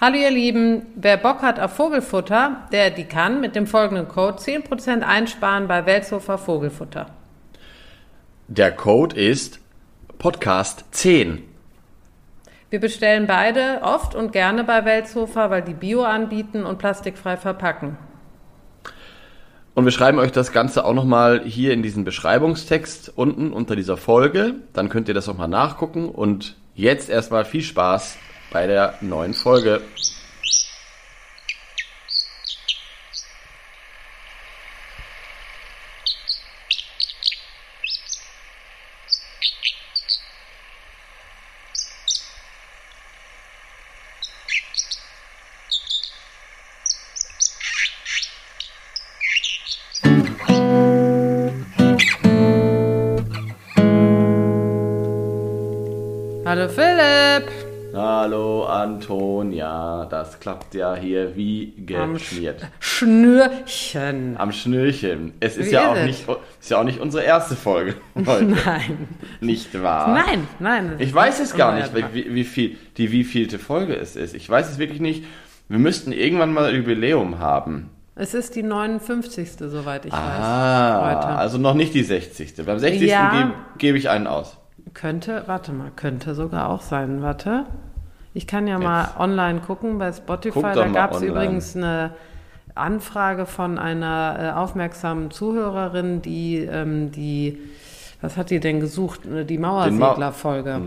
Hallo ihr Lieben, wer Bock hat auf Vogelfutter, der die kann mit dem folgenden Code 10% einsparen bei Weltsofa Vogelfutter. Der Code ist Podcast 10. Wir bestellen beide oft und gerne bei Weltsofa, weil die Bio anbieten und plastikfrei verpacken. Und wir schreiben euch das Ganze auch nochmal hier in diesen Beschreibungstext unten unter dieser Folge. Dann könnt ihr das nochmal nachgucken. Und jetzt erstmal viel Spaß bei der neuen Folge. Antonia, das klappt ja hier wie geschmiert. Schnürchen. Am Schnürchen. Es ist Wie ja ist auch nicht, ist ja auch nicht unsere erste Folge heute. Nein. Nicht wahr? Nein, nein. Ich weiß es gar nicht, wie, wie viel, die wievielte Folge es ist. Ich weiß es wirklich nicht. Wir müssten irgendwann mal ein Jubiläum haben. Es ist die 59. soweit ich Ah, weiß. Heute. also noch nicht die 60. Beim 60. Ja. gebe gebe ich einen aus. Könnte, warte mal, könnte sogar auch sein. Warte. Ich kann ja mal online gucken bei Spotify. Da gab es übrigens eine Anfrage von einer äh, aufmerksamen Zuhörerin, die ähm, die, was hat die denn gesucht? Äh, Die Mauersegler-Folge.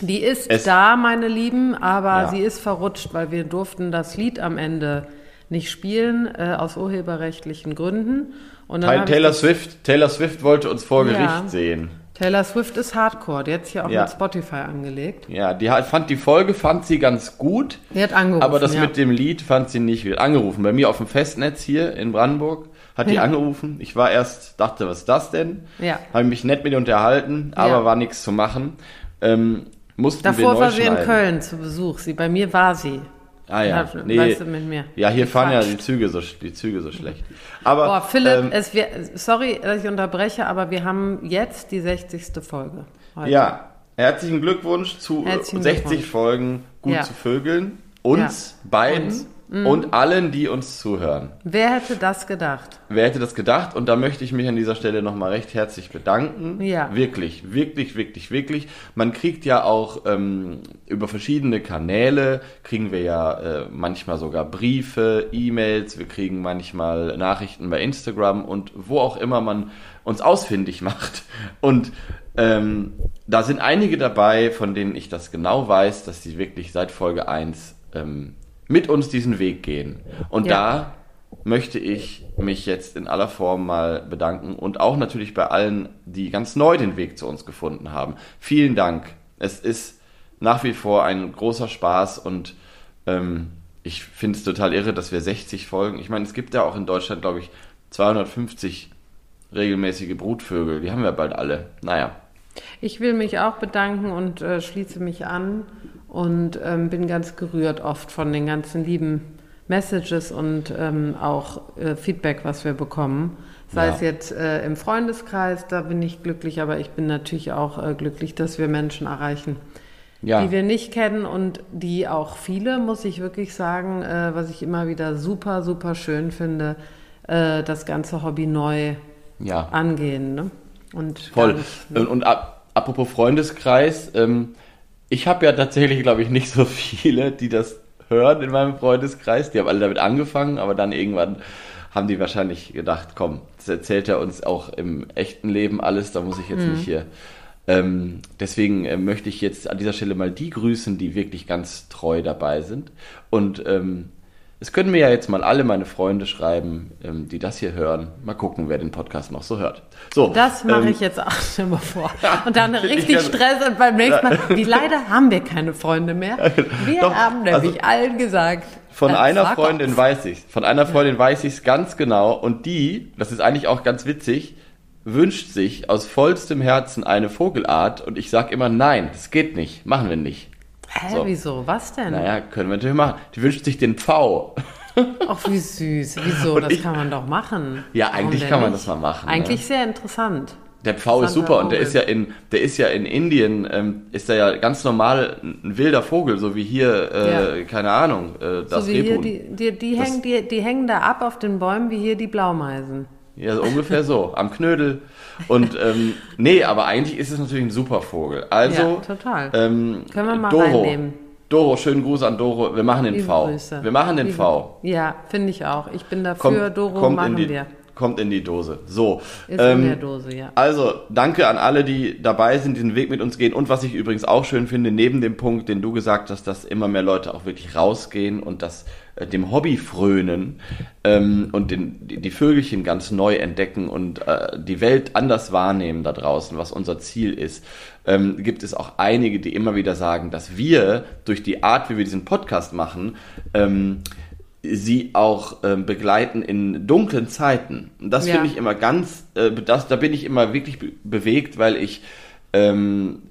Die ist Es- da, meine Lieben, aber Ja. sie ist verrutscht, weil wir durften das Lied am Ende nicht spielen, äh, aus urheberrechtlichen Gründen. Und ich Taylor Swift, Taylor Swift wollte uns vor Gericht Ja. sehen. Taylor Swift ist Hardcore, die hat ja auch Ja. mit Spotify angelegt. Ja, die hat, fand die Folge fand sie ganz gut, Die hat angerufen. aber das ja. mit dem Lied fand sie nicht gut. Angerufen bei mir auf dem Festnetz hier in Brandenburg hat die Ja. angerufen. Ich war erst dachte, was ist das denn? Ja. Habe mich nett mit ihr unterhalten, aber war nichts zu machen. Ähm, mussten wir Davor neu war sie in schneiden. Köln zu Besuch. Sie, bei mir war sie. Ah ja, Hat- nee. weißt du, mit mir. Ja, hier fahren ja die Züge so die Züge so schlecht. Aber Boah, Philipp, ähm, es wir, sorry, dass ich unterbreche, aber wir haben jetzt die 60. Folge. Heute. ja, herzlichen Glückwunsch zu Herzlichen 60 Glückwunsch. Folgen gut Ja. zu Vögeln. Uns Ja. beiden Uns. Mhm. und allen, die uns zuhören. Wer hätte das gedacht? Wer hätte das gedacht? Und da möchte ich mich an dieser Stelle nochmal recht herzlich bedanken. Ja. Wirklich, wirklich, wirklich, wirklich. Man kriegt ja auch ähm, über verschiedene Kanäle, kriegen wir ja äh, manchmal sogar Briefe, E-Mails, wir kriegen manchmal Nachrichten bei Instagram und wo auch immer man uns ausfindig macht. Und ähm, da sind einige dabei, von denen ich das genau weiß, dass sie wirklich seit Folge 1 ähm, mit uns diesen Weg gehen. Und Ja. da möchte ich mich jetzt in aller Form mal bedanken und auch natürlich bei allen, die ganz neu den Weg zu uns gefunden haben. Vielen Dank. Es ist nach wie vor ein großer Spaß und ähm, ich finde es total irre, dass wir 60 Folgen, ich meine, es gibt ja auch in Deutschland, glaube ich, 250 regelmäßige Brutvögel. Die haben wir bald alle. Naja. Ich will mich auch bedanken und äh, schließe mich an und ähm, bin ganz gerührt oft von den ganzen lieben Messages und ähm, auch äh, Feedback, was wir bekommen. Sei Ja. es jetzt äh, im Freundeskreis, da bin ich glücklich, aber ich bin natürlich auch äh, glücklich, dass wir Menschen erreichen, Ja. die wir nicht kennen und die auch viele, muss ich wirklich sagen, äh, was ich immer wieder super, super schön finde, äh, das ganze Hobby neu ja. angehen. Ne? Und Voll. nicht, ne? Und, und ab, apropos Freundeskreis, ähm, ich habe ja tatsächlich, glaube ich, nicht so viele, die das hören in meinem Freundeskreis. Die haben alle damit angefangen, aber dann irgendwann haben die wahrscheinlich gedacht, komm, das erzählt er uns auch im echten Leben alles, da muss ich jetzt nicht hier. Ähm, deswegen äh, möchte ich jetzt an dieser Stelle mal die grüßen, die wirklich ganz treu dabei sind. Und ähm, es können mir ja jetzt mal alle meine Freunde schreiben, ähm, die das hier hören. Mal gucken, wer den Podcast noch so hört. So, Das mache ähm, ich jetzt auch schon mal vor. Und dann ich richtig ganz- Stress und beim nächsten Mal, wie leider haben wir keine Freunde mehr. Wir Doch, haben nämlich also allen gesagt. Von äh, einer Freundin off. weiß ich's. Von einer Freundin weiß ich's ganz genau. Und die, das ist eigentlich auch ganz witzig, wünscht sich aus vollstem Herzen eine Vogelart. Und ich sag immer, nein, das geht nicht. Machen wir nicht. Hä, So. wieso? Was denn? Naja, können wir natürlich machen. Die wünscht sich den Pfau. Ach, wie süß. Wieso? Und Das ich- kann man doch machen. Ja, eigentlich kann man nicht? das mal machen, Eigentlich ne? sehr interessant. Der Pfau ist super und der ist ja in, der ist ja in Indien, ähm, ist der ja ganz normal ein wilder Vogel, so wie hier, äh, ja. keine Ahnung, äh, das so wie Rebhuhn. Hier, die, die, die, hängen, die, die hängen da ab auf den Bäumen wie hier die Blaumeisen. Ja, so ungefähr so, am Knödel. Und ähm, nee, aber eigentlich ist es natürlich ein super Vogel. Also, ja, total. Ähm, Können wir mal Doro, reinnehmen. Doro, schönen Gruß an Doro. Wir machen den Liebe V. Grüße. Wir machen den Liebe. V. Ja, finde ich auch. Ich bin dafür, kommt, Doro kommt machen die, wir. Kommt in die Dose. So. Ist ähm, in der Dose, ja. Also, danke an alle, die dabei sind, diesen Weg mit uns gehen. Und was ich übrigens auch schön finde, neben dem Punkt, den du gesagt hast, dass immer mehr Leute auch wirklich rausgehen und das äh, dem Hobby frönen ähm, und den, die, die, Vögelchen ganz neu entdecken und äh, die Welt anders wahrnehmen da draußen, was unser Ziel ist, ähm, gibt es auch einige, die immer wieder sagen, dass wir durch die Art, wie wir diesen Podcast machen, ähm, sie auch äh, begleiten in dunklen Zeiten. Und das ja. finde ich immer ganz, äh, das, da bin ich immer wirklich be bewegt, weil ich, ähm,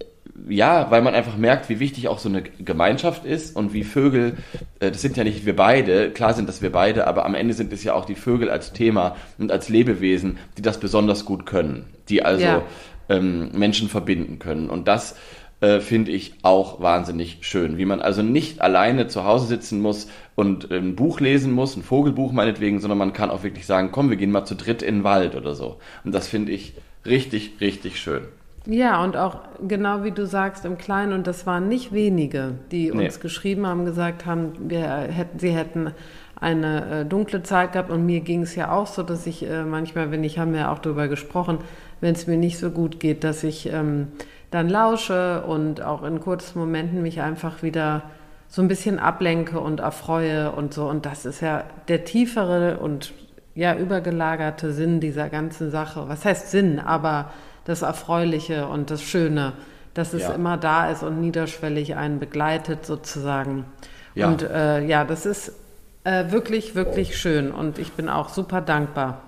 ja, weil man einfach merkt, wie wichtig auch so eine Gemeinschaft ist und wie Vögel, äh, das sind ja nicht wir beide, klar sind das wir beide, aber am Ende sind es ja auch die Vögel als Thema und als Lebewesen, die das besonders gut können, die also ja. ähm, Menschen verbinden können. Und das äh, finde ich auch wahnsinnig schön. Wie man also nicht alleine zu Hause sitzen muss und ein Buch lesen muss, ein Vogelbuch meinetwegen, sondern man kann auch wirklich sagen, komm, wir gehen mal zu dritt in den Wald oder so. Und das finde ich richtig, richtig schön. Ja, und auch genau wie du sagst, im Kleinen, und das waren nicht wenige, die uns nee. geschrieben haben, gesagt haben, wir hätten, sie hätten eine äh, dunkle Zeit gehabt und mir ging es ja auch so, dass ich äh, manchmal, wenn ich, haben wir ja auch darüber gesprochen, wenn es mir nicht so gut geht, dass ich ähm, dann lausche und auch in kurzen Momenten mich einfach wieder so ein bisschen ablenke und erfreue und so. Und das ist ja der tiefere und ja übergelagerte Sinn dieser ganzen Sache. Was heißt Sinn? Aber das Erfreuliche und das Schöne, dass es ja. immer da ist und niederschwellig einen begleitet sozusagen. Ja. Und äh, ja, das ist äh, wirklich, wirklich schön und ich bin auch super dankbar.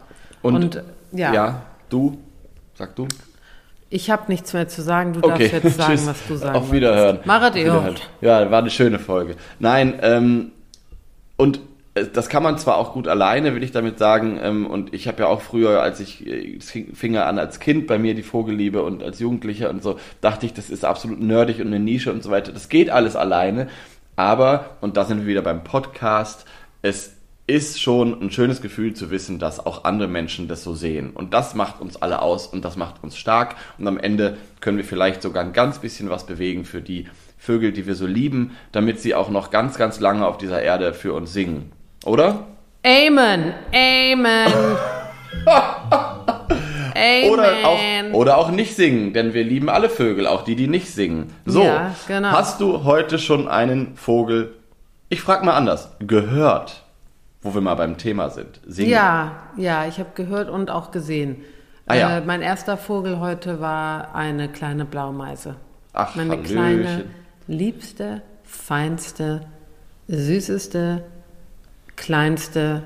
Und, und ja. ja, du, sag du. Ich habe nichts mehr zu sagen. Du okay. darfst jetzt sagen, was du sagst. Auf Wiederhören. Machet ihr Ja, war eine schöne Folge. Nein, ähm, und äh, das kann man zwar auch gut alleine, will ich damit sagen. Ähm, und ich habe ja auch früher, als ich äh, fing ja an als Kind bei mir die Vogelliebe und als Jugendlicher und so, dachte ich, das ist absolut nerdig und eine Nische und so weiter. Das geht alles alleine. Aber, und da sind wir wieder beim Podcast, es ist schon ein schönes Gefühl zu wissen, dass auch andere Menschen das so sehen. Und das macht uns alle aus und das macht uns stark. Und am Ende können wir vielleicht sogar ein ganz bisschen was bewegen für die Vögel, die wir so lieben, damit sie auch noch ganz, ganz lange auf dieser Erde für uns singen. Oder? Amen. Amen. Amen. Oder auch, oder auch nicht singen, denn wir lieben alle Vögel, auch die, die nicht singen. So, ja, genau. hast du heute schon einen Vogel, ich frag mal anders, gehört? Wo wir mal beim Thema sind. Singen. Ja, ja, ich habe gehört und auch gesehen. Ah, ja. Äh, mein erster Vogel heute war eine kleine Blaumeise. Ach, Meine Hallöchen. kleine, liebste, feinste, süßeste, kleinste,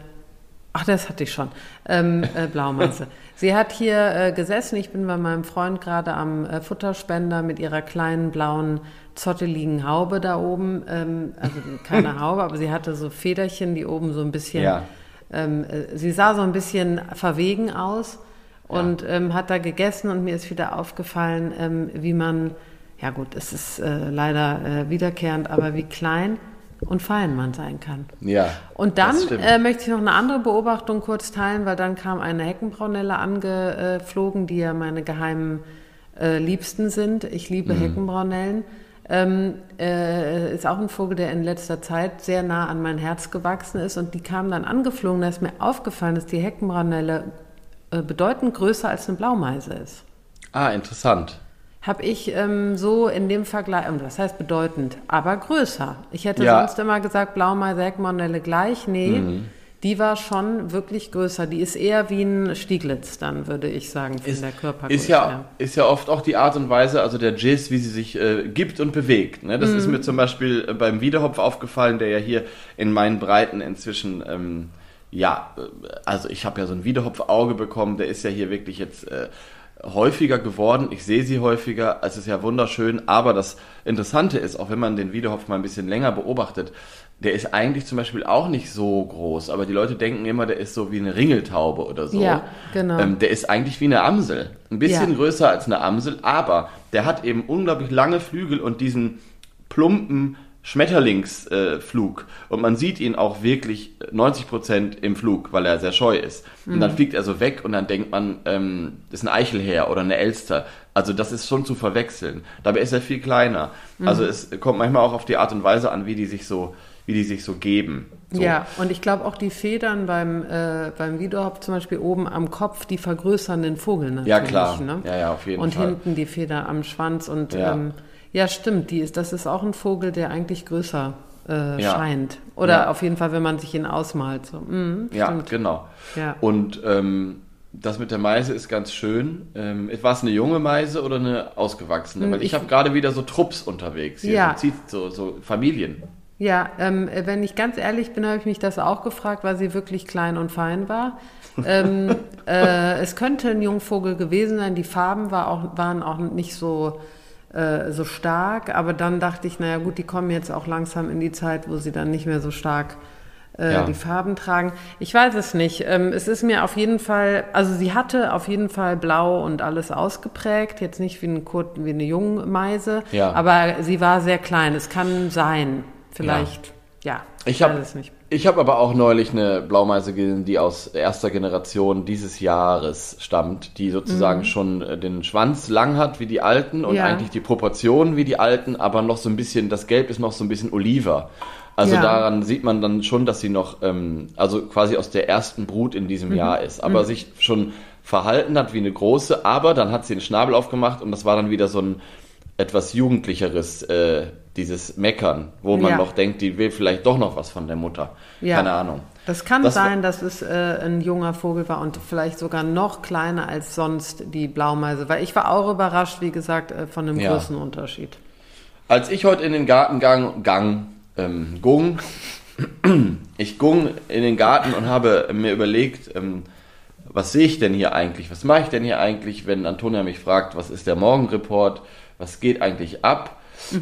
ach, das hatte ich schon, ähm, äh, Blaumeise. Sie hat hier äh, gesessen. Ich bin bei meinem Freund gerade am äh, Futterspender mit ihrer kleinen blauen zotteligen Haube da oben. Ähm, also keine Haube, aber sie hatte so Federchen, die oben so ein bisschen. Ja. Ähm, äh, sie sah so ein bisschen verwegen aus und ja. ähm, hat da gegessen und mir ist wieder aufgefallen, ähm, wie man, ja gut, es ist äh, leider äh, wiederkehrend, aber wie klein und fein man sein kann. Ja. Und dann äh, möchte ich noch eine andere Beobachtung kurz teilen, weil dann kam eine Heckenbraunelle angeflogen, die ja meine geheimen äh, Liebsten sind. Ich liebe mhm. Heckenbraunellen. Ähm, äh, ist auch ein Vogel, der in letzter Zeit sehr nah an mein Herz gewachsen ist. Und die kam dann angeflogen. Da ist mir aufgefallen, dass die Heckenbraunelle äh, bedeutend größer als eine Blaumeise ist. Ah, interessant habe ich ähm, so in dem Vergleich, was heißt bedeutend, aber größer. Ich hätte ja. sonst immer gesagt, Blaumeise, Heckmondelle gleich. Nee, mhm. Die war schon wirklich größer. Die ist eher wie ein Stieglitz, dann würde ich sagen, von ist, der Körpergröße. Ist ja, ist ja oft auch die Art und Weise, also der Jizz, wie sie sich äh, gibt und bewegt. Ne? Das mhm. ist mir zum Beispiel äh, beim Wiederhopf aufgefallen, der ja hier in meinen Breiten inzwischen... Ähm, ja, äh, also ich habe ja so ein Wiederhopf-Auge bekommen, der ist ja hier wirklich jetzt äh, häufiger geworden. Ich sehe sie häufiger. Es ist ja wunderschön. Aber das Interessante ist, auch wenn man den Wiedehopf mal ein bisschen länger beobachtet, der ist eigentlich zum Beispiel auch nicht so groß, aber die Leute denken immer, der ist so wie eine Ringeltaube oder so. Ja, genau. Ähm, der ist eigentlich wie eine Amsel. Ein bisschen Ja. größer als eine Amsel, aber der hat eben unglaublich lange Flügel und diesen plumpen Schmetterlingsflug. Äh, und man sieht ihn auch wirklich 90% im Flug, weil er sehr scheu ist. Und Mhm. dann fliegt er so weg und dann denkt man, ähm, das ist ein Eichelherr oder eine Elster. Also das ist schon zu verwechseln. Dabei ist er viel kleiner. Also Mhm. es kommt manchmal auch auf die Art und Weise an, wie die sich so, wie die sich so geben. So. Ja, und ich glaube auch die Federn beim, äh, beim Wiedehopf zum Beispiel oben am Kopf, die vergrößern den Vogel natürlich. Ja, klar. Ne? Ja, ja, auf jeden und Fall. hinten die Feder am Schwanz und Ja. ähm, ja stimmt, die ist, das ist auch ein Vogel, der eigentlich größer äh, Ja. scheint. Oder Ja. auf jeden Fall, wenn man sich ihn ausmalt. So. Mhm, Ja, stimmt. genau. Ja. Und ähm, das mit der Meise ist ganz schön. Ähm, war es eine junge Meise oder eine ausgewachsene? Hm, Weil ich, ich- habe gerade wieder so Trupps unterwegs. Hier, Ja. so, so Familien. Ja, ähm, wenn ich ganz ehrlich bin, habe ich mich das auch gefragt, weil sie wirklich klein und fein war. ähm, äh, es könnte ein Jungvogel gewesen sein. Die Farben war auch, waren auch nicht so, äh, so stark. Aber dann dachte ich, naja gut, die kommen jetzt auch langsam in die Zeit, wo sie dann nicht mehr so stark äh, Ja. die Farben tragen. Ich weiß es nicht. Ähm, es ist mir auf jeden Fall, also sie hatte auf jeden Fall blau und alles ausgeprägt. Jetzt nicht wie, ein Kurt, wie eine Jungmeise, Ja. aber sie war sehr klein. Es kann sein. Vielleicht, ja, Ich habe weiß es nicht. ich hab aber auch neulich eine Blaumeise gesehen, die aus erster Generation dieses Jahres stammt, die sozusagen schon äh, den Schwanz lang hat wie die alten und Mhm. Ja. eigentlich die Proportionen wie die alten, aber noch so ein bisschen, das Gelb ist noch so ein bisschen oliver. Also Ja. daran sieht man dann schon, dass sie noch, ähm, also quasi aus der ersten Brut in Mhm. diesem Jahr ist, aber sich schon verhalten hat wie eine große, aber dann hat sie den Schnabel aufgemacht und das war dann wieder so ein etwas jugendlicheres, äh, dieses Meckern, wo man Ja. noch denkt, die will vielleicht doch noch was von der Mutter. Ja. Keine Ahnung. Das kann Das sein, dass es äh, ein junger Vogel war und vielleicht sogar noch kleiner als sonst die Blaumeise. Weil ich war auch überrascht, wie gesagt, äh, von einem Ja. Größenunterschied. Als ich heute in den Garten gang, gang ähm, gung, ich gung in den Garten und habe mir überlegt, ähm, was sehe ich denn hier eigentlich? Was mache ich denn hier eigentlich, wenn Antonia mich fragt, was ist der Morgenreport? Was geht eigentlich ab?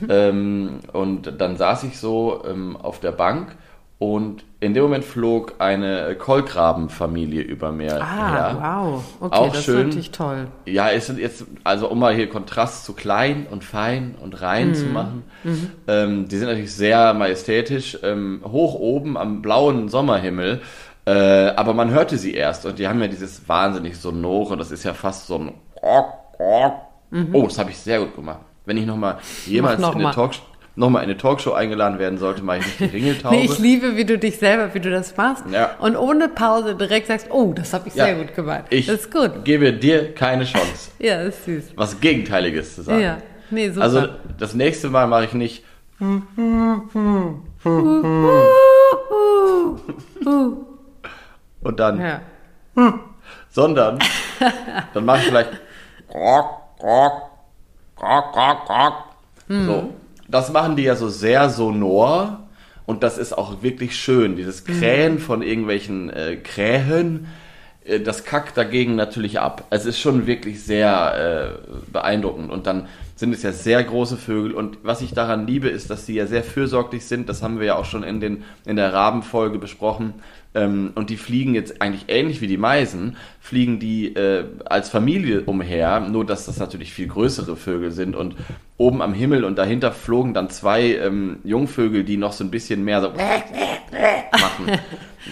Ähm, und dann saß ich so ähm, auf der Bank und in dem Moment flog eine Kolkrabenfamilie über mir Ah, her. wow. Okay, Auch das schön. ist natürlich toll. Ja, es sind jetzt, also um mal hier Kontrast zu klein und fein und rein Mhm. zu machen. Ähm, die sind natürlich sehr majestätisch, ähm, hoch oben am blauen Sommerhimmel. Äh, aber man hörte sie erst und die haben ja dieses wahnsinnig sonore, das ist ja fast so ein Oh, das habe ich sehr gut gemacht. Wenn ich nochmal jemals noch in eine mal. Talk, noch mal in eine Talkshow eingeladen werden sollte, mache ich nicht die Ringeltaube. Nee, ich liebe, wie du dich selber, wie du das machst. Ja. Und ohne Pause direkt sagst, oh, das habe ich Ja, sehr gut gemacht. ich das ist gut. gebe dir keine Chance, Ja, das ist süß. was Gegenteiliges zu sagen. Ja, nee, super. Also das nächste Mal mache ich nicht und dann, ja. sondern dann mache ich vielleicht so. Das machen die ja so sehr sonor und das ist auch wirklich schön. Dieses Krähen von irgendwelchen äh, Krähen, äh, das kackt dagegen natürlich ab. Es ist schon wirklich sehr äh, beeindruckend und dann sind es ja sehr große Vögel und was ich daran liebe, ist, dass sie ja sehr fürsorglich sind. Das haben wir ja auch schon in, den, in der Rabenfolge besprochen. Ähm, und die fliegen jetzt eigentlich ähnlich wie die Meisen, fliegen die äh, als Familie umher, nur dass das natürlich viel größere Vögel sind und oben am Himmel und dahinter flogen dann zwei ähm, Jungvögel, die noch so ein bisschen mehr so machen.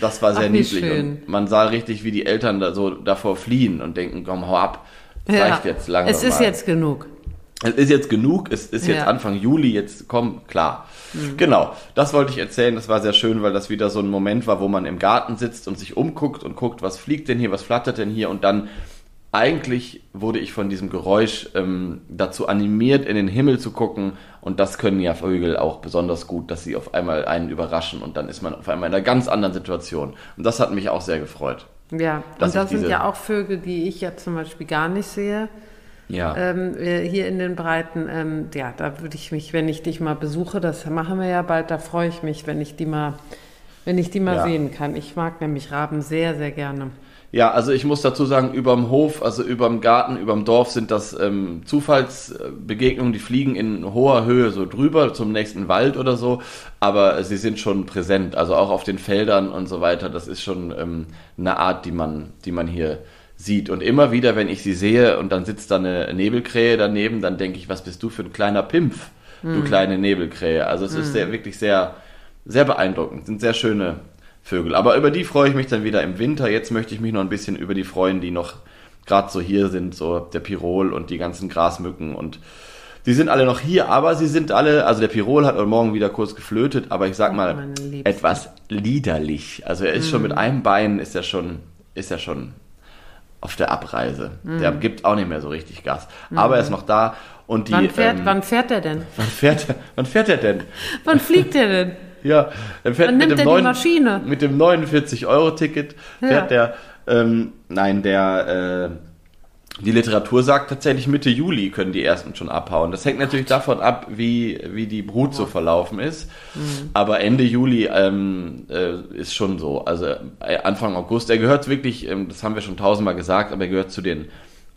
Das war sehr Ach, niedlich. schön. Und man sah richtig, wie die Eltern da so davor fliehen und denken, komm, hau ab. Reicht jetzt langsam. Es ist mal. jetzt genug. Es ist jetzt genug, es ist jetzt Ja. Anfang Juli, jetzt komm, klar. Genau, das wollte ich erzählen, das war sehr schön, weil das wieder so ein Moment war, wo man im Garten sitzt und sich umguckt und guckt, was fliegt denn hier, was flattert denn hier und dann eigentlich wurde ich von diesem Geräusch ähm, dazu animiert, in den Himmel zu gucken und das können ja Vögel auch besonders gut, dass sie auf einmal einen überraschen und dann ist man auf einmal in einer ganz anderen Situation und das hat mich auch sehr gefreut. Ja, und das sind ja auch Vögel, die ich ja zum Beispiel gar nicht sehe. Ja, Ähm, äh, hier in den Breiten, ähm, ja, da würde ich mich, wenn ich dich mal besuche, das machen wir ja bald, da freue ich mich, wenn ich die mal, wenn ich die mal Ja. sehen kann. Ich mag nämlich Raben sehr, sehr gerne. Ja, also ich muss dazu sagen, überm Hof, also überm Garten, überm Dorf sind das ähm, Zufallsbegegnungen, die fliegen in hoher Höhe so drüber zum nächsten Wald oder so, aber sie sind schon präsent, also auch auf den Feldern und so weiter. Das ist schon ähm, eine Art, die man, die man hier sieht. Und immer wieder, wenn ich sie sehe und dann sitzt da eine Nebelkrähe daneben, dann denke ich, was bist du für ein kleiner Pimpf, du Hm. kleine Nebelkrähe. Also es ist sehr, wirklich sehr, sehr beeindruckend, sind sehr schöne Vögel. Aber über die freue ich mich dann wieder im Winter. Jetzt möchte ich mich noch ein bisschen über die freuen, die noch gerade so hier sind, so der Pirol und die ganzen Grasmücken und die sind alle noch hier, aber sie sind alle, also der Pirol hat heute Morgen wieder kurz geflötet, aber ich sag mal, etwas liederlich. Also er ist schon Mhm. mit einem Bein, ist er schon, ist er schon auf der Abreise. Der Mhm. gibt auch nicht mehr so richtig Gas. Aber er ist noch da und die. Wann fährt, ähm, wann fährt er denn? wann fährt er, wann fährt er denn? Wann fliegt er denn? Ja, er fährt Wann mit nimmt dem, er die neuen, Maschine? mit dem 49-Euro-Ticket fährt Ja. der, ähm, nein, der, äh, die Literatur sagt tatsächlich Mitte Juli können die ersten schon abhauen. Das hängt natürlich davon ab, wie, wie die Brut so verlaufen ist. Mhm. Aber Ende Juli ähm, äh, ist schon so. Also äh, Anfang August. Er gehört wirklich, ähm, das haben wir schon tausendmal gesagt, aber er gehört zu den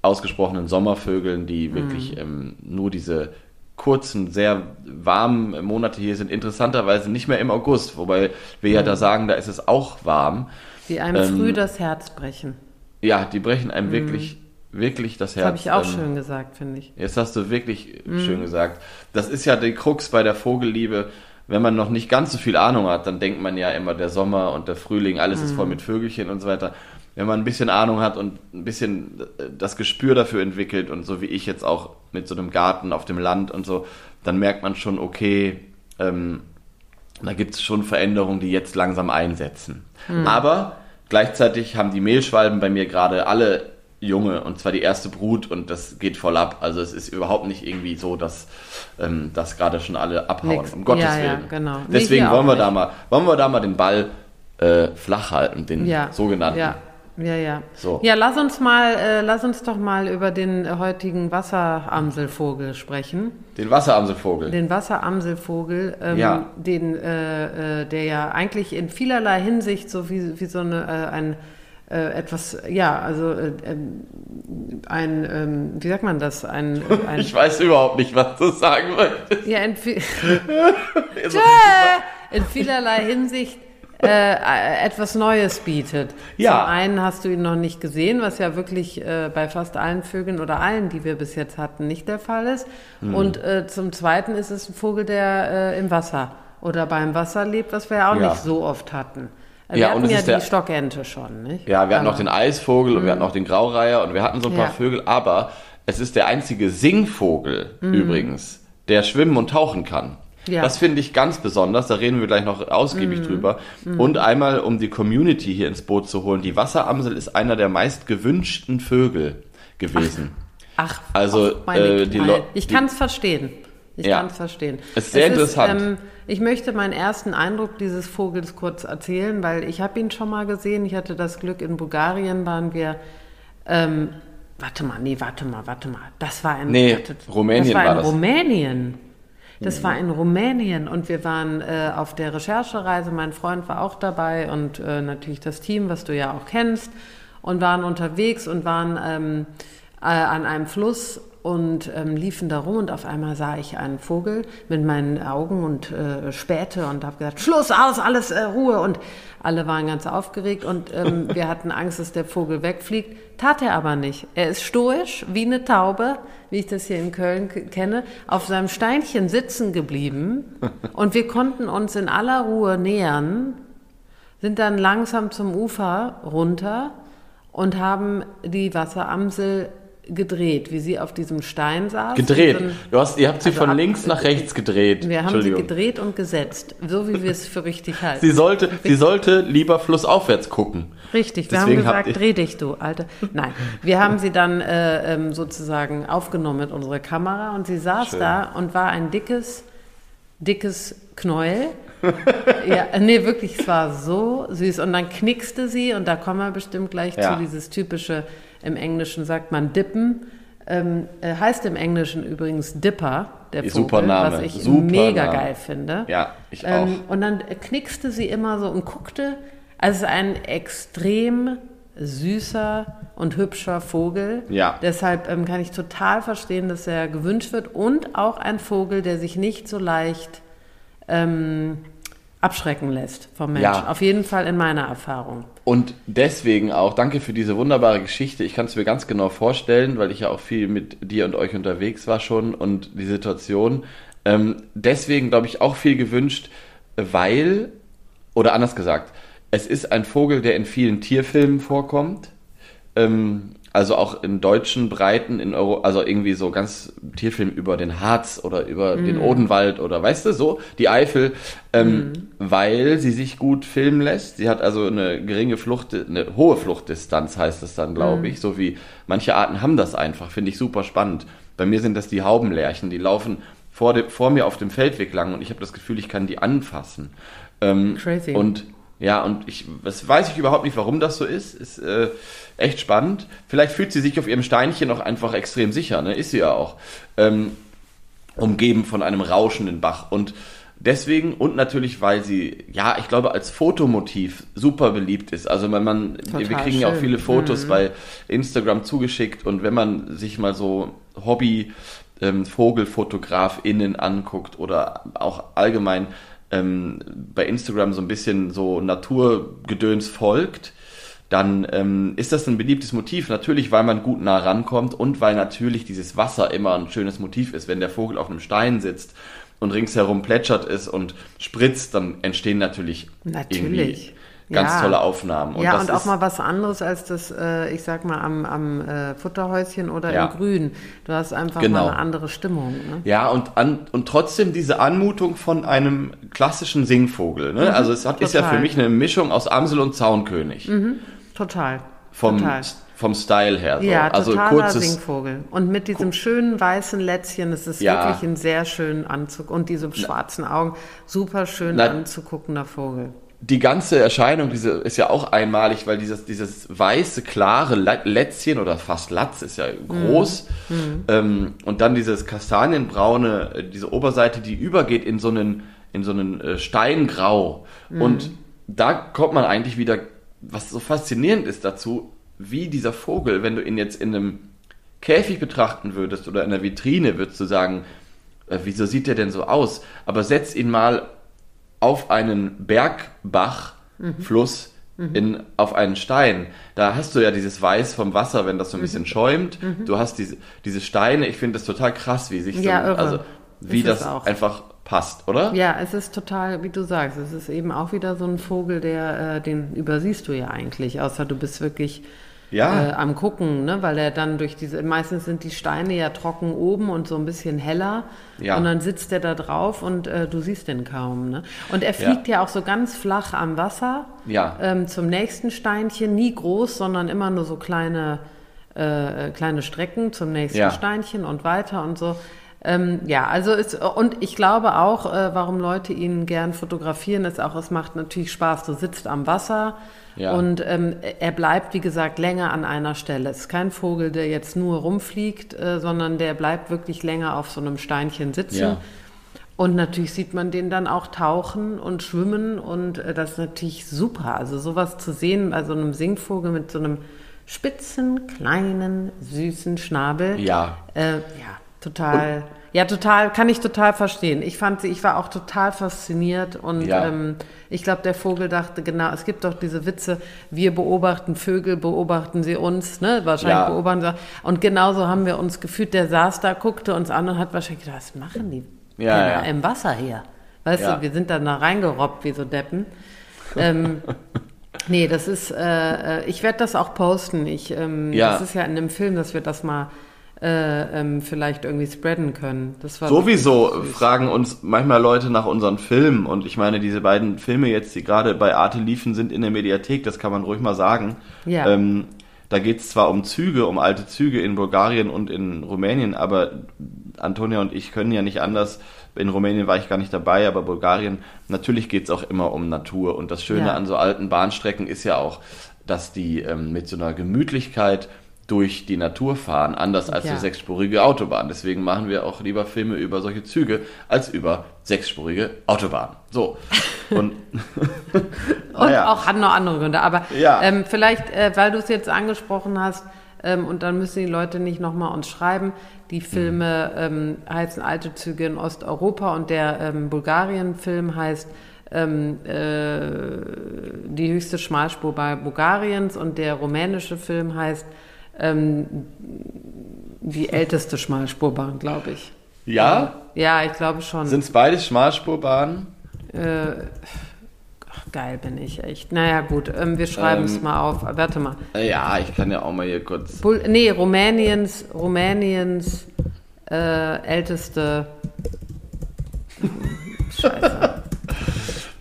ausgesprochenen Sommervögeln, die wirklich Mhm. ähm, nur diese kurzen, sehr warmen Monate hier sind. Interessanterweise nicht mehr im August, wobei wir ja da sagen, da ist es auch warm. Die einem Ähm, früh das Herz brechen. Ja, die brechen einem wirklich, wirklich das Das Herz. habe ich auch Ähm, schön gesagt, finde ich. Jetzt hast du wirklich Mhm. schön gesagt. Das ist ja die Krux bei der Vogelliebe. Wenn man noch nicht ganz so viel Ahnung hat, dann denkt man ja immer, der Sommer und der Frühling, alles ist voll Mhm. mit Vögelchen und so weiter. Wenn man ein bisschen Ahnung hat und ein bisschen das Gespür dafür entwickelt und so wie ich jetzt auch mit so einem Garten auf dem Land und so, dann merkt man schon, okay, ähm, da gibt es schon Veränderungen, die jetzt langsam einsetzen. Aber gleichzeitig haben die Mehlschwalben bei mir gerade alle Junge und zwar die erste Brut und das geht voll ab. Also es ist überhaupt nicht irgendwie so, dass ähm, das gerade schon alle abhauen. Nix. Um Gottes Ja, ja, Willen. genau. Nee, Deswegen hier wollen wir da nicht. mal, wollen wir da mal den Ball äh, flach halten, den Ja. sogenannten. Ja, ja, ja. So. Ja, lass uns mal, äh, lass uns doch mal über den heutigen Wasseramselvogel sprechen. Den Wasseramselvogel. Den Wasseramselvogel, ähm, Ja. den, äh, äh, der ja eigentlich in vielerlei Hinsicht so wie, wie so eine, äh, ein äh, etwas, ja, also äh, ähm, ein, ähm, wie sagt man das, ein, ein ich weiß überhaupt nicht, was du sagen möchtest. ja, in, vi- Also, in vielerlei Hinsicht äh, äh, etwas Neues bietet. Ja. Zum einen hast du ihn noch nicht gesehen, was ja wirklich äh, bei fast allen Vögeln oder allen, die wir bis jetzt hatten, nicht der Fall ist. Hm. Und äh, zum zweiten ist es ein Vogel, der äh, im Wasser oder beim Wasser lebt, was wir ja auch Ja. nicht so oft hatten. Wir Ja, und hatten es ja die der- Stockente schon, nicht? Ja, wir hatten noch den Eisvogel und wir hatten noch den Graureiher und wir hatten so ein paar Ja. Vögel, aber es ist der einzige Singvogel übrigens, der schwimmen und tauchen kann. Ja. Das finde ich ganz besonders, da reden wir gleich noch ausgiebig drüber. Und einmal, um die Community hier ins Boot zu holen, die Wasseramsel ist einer der meist gewünschten Vögel gewesen. Ach, Also, ach, meine äh, die ich kann es verstehen. Ich Ja. kann es verstehen. Ist sehr Es interessant. ähm, ich möchte meinen ersten Eindruck dieses Vogels kurz erzählen, weil ich habe ihn schon mal gesehen. Ich hatte das Glück, in Bulgarien waren wir. Ähm, warte mal, nee, warte mal, warte mal. Das war in Nee, warte, Rumänien das war, war in das. Rumänien. Das war in Rumänien und wir waren äh, auf der Recherchereise. Mein Freund war auch dabei und äh, natürlich das Team, was du ja auch kennst, und waren unterwegs und waren ähm, äh, an einem Fluss und ähm, liefen da rum und auf einmal sah ich einen Vogel mit meinen Augen und äh, spähte und habe gesagt, Schluss, aus, alles, äh, Ruhe. Und alle waren ganz aufgeregt und ähm, wir hatten Angst, dass der Vogel wegfliegt. Tat er aber nicht. Er ist stoisch, wie eine Taube, wie ich das hier in Köln kenne, auf seinem Steinchen sitzen geblieben und wir konnten uns in aller Ruhe nähern, sind dann langsam zum Ufer runter und haben die Wasseramsel gedreht, wie sie auf diesem Stein saß. Gedreht. Ein- Du hast, ihr habt sie Also von ab- links nach rechts gedreht. wir haben sie gedreht und gesetzt, so wie wir es für richtig halten. Sie sollte, sie sollte lieber flussaufwärts gucken. Richtig, wir Deswegen haben gesagt, dreh dich du, Alter. Nein, wir haben sie dann äh, ähm, sozusagen aufgenommen mit unserer Kamera und sie saß Schön. da und war ein dickes, dickes Knäuel. ja, nee, wirklich, es war so süß. Und dann knickste sie und da kommen wir bestimmt gleich Ja. zu dieses typische, im Englischen sagt man Dippen. Ähm, äh, heißt im Englischen übrigens Dipper, der Vogel, Super Name, was ich super mega Name. geil finde. Ja, ich Ähm, und dann knickste sie immer so und guckte. Also es ist ein extrem süßer und hübscher Vogel. Ja. Deshalb ähm, kann ich total verstehen, dass er gewünscht wird und auch ein Vogel, der sich nicht so leicht ähm, abschrecken lässt vom Menschen. Ja. Auf jeden Fall in meiner Erfahrung. Und deswegen auch danke für diese wunderbare Geschichte. Ich kann es mir ganz genau vorstellen, weil ich ja auch viel mit dir und euch unterwegs war schon und die Situation. Ähm, deswegen glaube ich auch viel gewünscht, weil, oder anders gesagt, es ist ein Vogel, der in vielen Tierfilmen vorkommt. Ähm, also auch in deutschen Breiten, in Euro, also irgendwie so ganz Tierfilm über den Harz oder über Mhm. den Odenwald oder weißt du, so, die Eifel, ähm, Mhm. weil sie sich gut filmen lässt. Sie hat also eine geringe Flucht, eine hohe Fluchtdistanz heißt es dann, glaube Mhm. ich, so wie manche Arten haben das einfach, finde ich super spannend. Bei mir sind das die Haubenlärchen, die laufen vor, dem, vor mir auf dem Feldweg lang und ich habe das Gefühl, ich kann die anfassen. Ähm, Crazy. Und ja, und ich, das weiß ich überhaupt nicht, warum das so ist. Ist äh, echt spannend. Vielleicht fühlt sie sich auf ihrem Steinchen auch einfach extrem sicher, ne? Ist sie ja auch. Ähm, umgeben von einem rauschenden Bach. Und deswegen, und natürlich, weil sie, ja, ich glaube, als Fotomotiv super beliebt ist. Also wenn man, wir Total kriegen ja auch schön. viele Fotos Mhm. bei Instagram zugeschickt und wenn man sich mal so Hobby ähm, VogelfotografInnen anguckt oder auch allgemein ähm, bei Instagram so ein bisschen so Naturgedöns folgt, dann ähm, ist das ein beliebtes Motiv. Natürlich, weil man gut nah rankommt und weil natürlich dieses Wasser immer ein schönes Motiv ist. Wenn der Vogel auf einem Stein sitzt und ringsherum plätschert es und spritzt, dann entstehen natürlich, Natürlich. irgendwie ganz Ja. tolle Aufnahmen. ja, das und auch mal was anderes als das, äh, ich sag mal, am, am äh, Futterhäuschen oder Ja. im Grün. Du hast einfach Genau. mal eine andere Stimmung. Ne? Ja, und, an, und trotzdem diese Anmutung von einem klassischen Singvogel. Ne? also es hat, ist ja Mhm. für mich eine Mischung aus Amsel und Zaunkönig. Total. Vom, total. vom Style her. So. Ja, also kurzes, Singvogel. Und mit diesem schönen weißen Lätzchen, es ist Ja. wirklich ein sehr schönen Anzug. Und diese schwarzen Augen, super schön Na- anzuguckender Vogel. Die ganze Erscheinung diese, ist ja auch einmalig, weil dieses, dieses weiße, klare La- Lätzchen oder fast Latz ist ja groß. Ähm, und dann dieses kastanienbraune, äh, diese Oberseite, die übergeht in so einen, in so einen äh, Steingrau. Und da kommt man eigentlich wieder, was so faszinierend ist dazu, wie dieser Vogel, wenn du ihn jetzt in einem Käfig betrachten würdest oder in der Vitrine, würdest du sagen, äh, wieso sieht der denn so aus? Aber setz ihn mal auf einen Bergbach, Fluss, in, auf einen Stein. Da hast du ja dieses Weiß vom Wasser, wenn das so ein bisschen schäumt. Du hast diese, diese Steine. Ich finde das total krass, wie sich so, Ja, also wie das auch. einfach passt, oder? Ja, es ist total, wie du sagst, es ist eben auch wieder so ein Vogel, der, äh, den übersiehst du ja eigentlich, außer du bist wirklich Ja. äh, am gucken, ne? weil er dann durch diese, meistens sind die Steine ja trocken oben und so ein bisschen heller Ja. und dann sitzt er da drauf und äh, du siehst den kaum. Ne? Und er fliegt ja. auch so ganz flach am Wasser Ja. ähm, zum nächsten Steinchen, nie groß, sondern immer nur so kleine, äh, kleine Strecken zum nächsten Ja. Steinchen und weiter und so. Ähm, ja, also ist, und ich glaube auch, äh, warum Leute ihn gern fotografieren, ist auch, es macht natürlich Spaß. Du sitzt am Wasser Ja. und ähm, er bleibt, wie gesagt, länger an einer Stelle. Es ist kein Vogel, der jetzt nur rumfliegt, äh, sondern der bleibt wirklich länger auf so einem Steinchen sitzen. Ja. Und natürlich sieht man den dann auch tauchen und schwimmen und äh, das ist natürlich super. Also sowas zu sehen bei so einem Singvogel mit so einem spitzen, kleinen, süßen Schnabel. Ja. Äh, ja, total. ja, total, kann ich total verstehen. Ich fand sie, ich war auch total fasziniert und Ja. ähm, ich glaube, der Vogel dachte, genau, es gibt doch diese Witze, wir beobachten Vögel, beobachten sie uns, ne? Wahrscheinlich Ja. beobachten sie. Und genauso haben wir uns gefühlt, der saß da, guckte uns an und hat wahrscheinlich gedacht, was machen die Ja, im Wasser hier? Weißt du, wir sind dann da reingerobbt wie so Deppen. ähm, nee, das ist, äh, äh, ich werde das auch posten. Ich, ähm, Ja. Das ist ja in dem Film, dass wir das mal äh, ähm, vielleicht irgendwie spreaden können. Sowieso fragen uns manchmal Leute nach unseren Filmen und ich meine, diese beiden Filme jetzt, die gerade bei Arte liefen, sind in der Mediathek, das kann man ruhig mal sagen. Ja. Ähm, da geht es zwar um Züge, um alte Züge in Bulgarien und in Rumänien, aber Antonia und ich können ja nicht anders. In Rumänien war ich gar nicht dabei, aber Bulgarien, natürlich geht es auch immer um Natur. Und das Schöne Ja. an so alten Bahnstrecken ist ja auch, dass die ähm, mit so einer Gemütlichkeit durch die Natur fahren, anders als Ja. die sechsspurige Autobahn. Deswegen machen wir auch lieber Filme über solche Züge als über sechsspurige Autobahn. So. Und, und ja. auch hat noch andere Gründe. Aber ja. ähm, vielleicht, äh, weil du es jetzt angesprochen hast, ähm, und dann müssen die Leute nicht nochmal uns schreiben. Die Filme ähm, heißen Alte Züge in Osteuropa und der ähm, Bulgarien-Film heißt ähm, äh, Die höchste Schmalspur bei Bulgariens und der rumänische Film heißt ähm, Die älteste Schmalspurbahn, glaube ich. Ja? Ja, ich glaube schon. Sind es beides Schmalspurbahnen? Äh, geil bin ich echt. Naja, gut, ähm, wir schreiben es ähm, mal auf. Warte mal. Ja, ich kann ja auch mal hier kurz. Bul nee, Rumäniens, Rumäniens äh, älteste. Scheiße.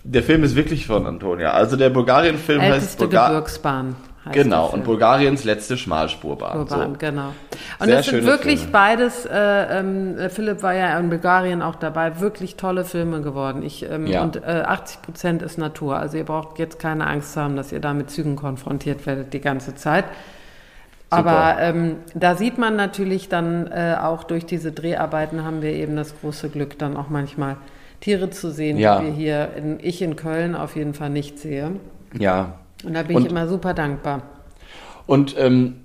Der Film ist wirklich von Antonia. Also der Bulgarien-Film heißt Bulgar Gebirgsbahn. Genau, und Bulgariens letzte Schmalspurbahn. Spurbahn, so. genau. Und Sehr das sind wirklich Filme. beides, äh, ähm, Philipp war ja in Bulgarien auch dabei, wirklich tolle Filme geworden. Ich, ähm, ja. Und äh, 80 Prozent ist Natur. Also ihr braucht jetzt keine Angst haben, dass ihr da mit Zügen konfrontiert werdet die ganze Zeit. Super. Aber ähm, da sieht man natürlich dann äh, auch durch diese Dreharbeiten haben wir eben das große Glück, dann auch manchmal Tiere zu sehen, ja. die wir hier, in, ich in Köln auf jeden Fall nicht sehe. Ja, und da bin und, ich immer super dankbar. Und ähm,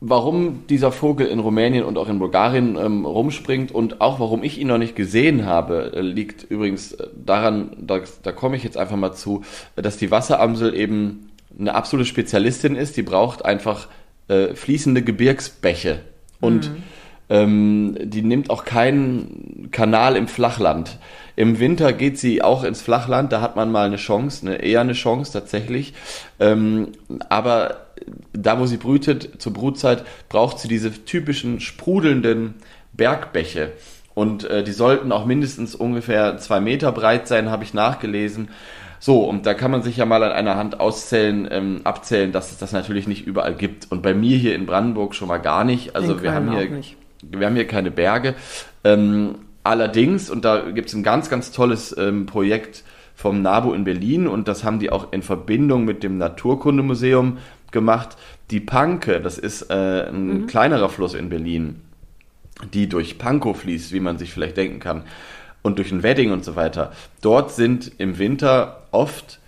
warum dieser Vogel in Rumänien und auch in Bulgarien ähm, rumspringt und auch warum ich ihn noch nicht gesehen habe, äh, liegt übrigens äh, daran, da, da komme ich jetzt einfach mal zu, dass die Wasseramsel eben eine absolute Spezialistin ist. Die braucht einfach äh, fließende Gebirgsbäche und mhm. Ähm, die nimmt auch keinen Kanal im Flachland. Im Winter geht sie auch ins Flachland, da hat man mal eine Chance, eine, eher eine Chance tatsächlich. Ähm, aber da, wo sie brütet, zur Brutzeit, braucht sie diese typischen sprudelnden Bergbäche. Und äh, die sollten auch mindestens ungefähr zwei Meter breit sein, habe ich nachgelesen. So, und da kann man sich ja mal an einer Hand auszählen, ähm, abzählen, dass es das natürlich nicht überall gibt. Und bei mir hier in Brandenburg schon mal gar nicht. Also wir haben hier, wir haben hier keine Berge. Ähm, Allerdings, und da gibt es ein ganz, ganz tolles ähm, Projekt vom NABU in Berlin und das haben die auch in Verbindung mit dem Naturkundemuseum gemacht. Die Panke, das ist äh, ein mhm. kleinerer Fluss in Berlin, die durch Pankow fließt, wie man sich vielleicht denken kann, und durch ein Wedding und so weiter. Dort sind im Winter oft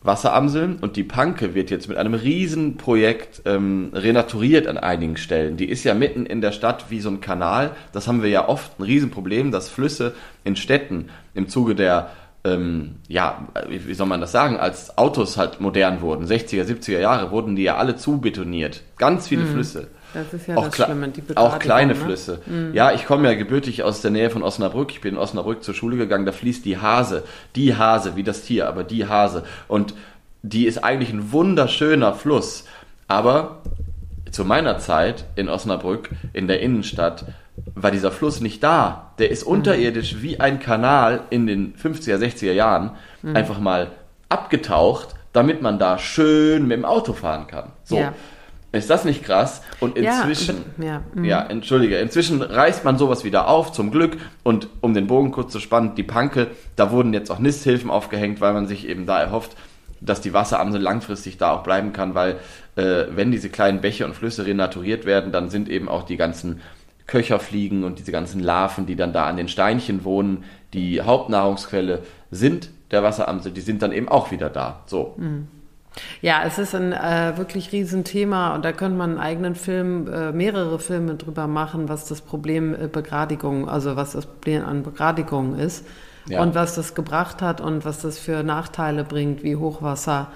Wasseramseln und die Panke wird jetzt mit einem Riesenprojekt ähm, renaturiert an einigen Stellen. Die ist ja mitten in der Stadt wie so ein Kanal. Das haben wir ja oft ein Riesenproblem, dass Flüsse in Städten im Zuge der, ähm, ja, wie soll man das sagen, als Autos halt modern wurden, 60er, 70er Jahre, wurden die ja alle zubetoniert. Ganz viele mhm. Flüsse. Das ist ja auch das Schlimme, die Auch kleine ne? Flüsse. Mhm. Ja, ich komme ja gebürtig aus der Nähe von Osnabrück. Ich bin in Osnabrück zur Schule gegangen. Da fließt die Hase. Die Hase, wie das Tier, aber die Hase. Und die ist eigentlich ein wunderschöner Fluss. Aber zu meiner Zeit in Osnabrück, in der Innenstadt, war dieser Fluss nicht da. Der ist mhm. unterirdisch wie ein Kanal in den 50er, 60er Jahren mhm. einfach mal abgetaucht, damit man da schön mit dem Auto fahren kann. So. Ja. Ist das nicht krass? Und inzwischen, ja, ja, mhm. ja, entschuldige, inzwischen reißt man sowas wieder auf, zum Glück. Und um den Bogen kurz zu spannen, die Panke, da wurden jetzt auch Nisthilfen aufgehängt, weil man sich eben da erhofft, dass die Wasseramsel langfristig da auch bleiben kann, weil äh, wenn diese kleinen Bäche und Flüsse renaturiert werden, dann sind eben auch die ganzen Köcherfliegen und diese ganzen Larven, die dann da an den Steinchen wohnen, die Hauptnahrungsquelle sind der Wasseramsel, die sind dann eben auch wieder da. So. Mhm. Ja, es ist ein äh, wirklich Riesenthema und da könnte man einen eigenen Film, äh, mehrere Filme drüber machen, was das Problem äh, Begradigung, also was das Problem an Begradigung ist ja. und was das gebracht hat und was das für Nachteile bringt, wie Hochwasser.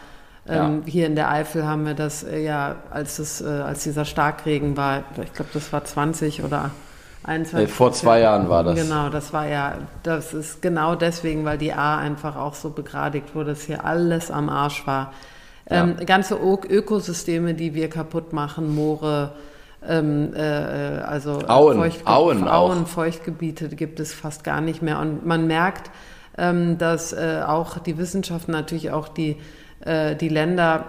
Ähm, ja. Hier in der Eifel haben wir das äh, ja, als, es, äh, als dieser Starkregen war, ich glaube, das war 20 oder 21. Äh, vor zwei Jahren war das. Genau, das war ja, das ist genau deswegen, weil die A einfach auch so begradigt wurde, dass hier alles am Arsch war. Ähm, Ganze Ökosysteme, die wir kaputt machen, Moore, ähm, äh, also Auen, Feuchtge Auen, Auen Feuchtgebiete gibt es fast gar nicht mehr. Und man merkt, ähm, dass äh, auch die Wissenschaft, natürlich auch die, äh, die Länder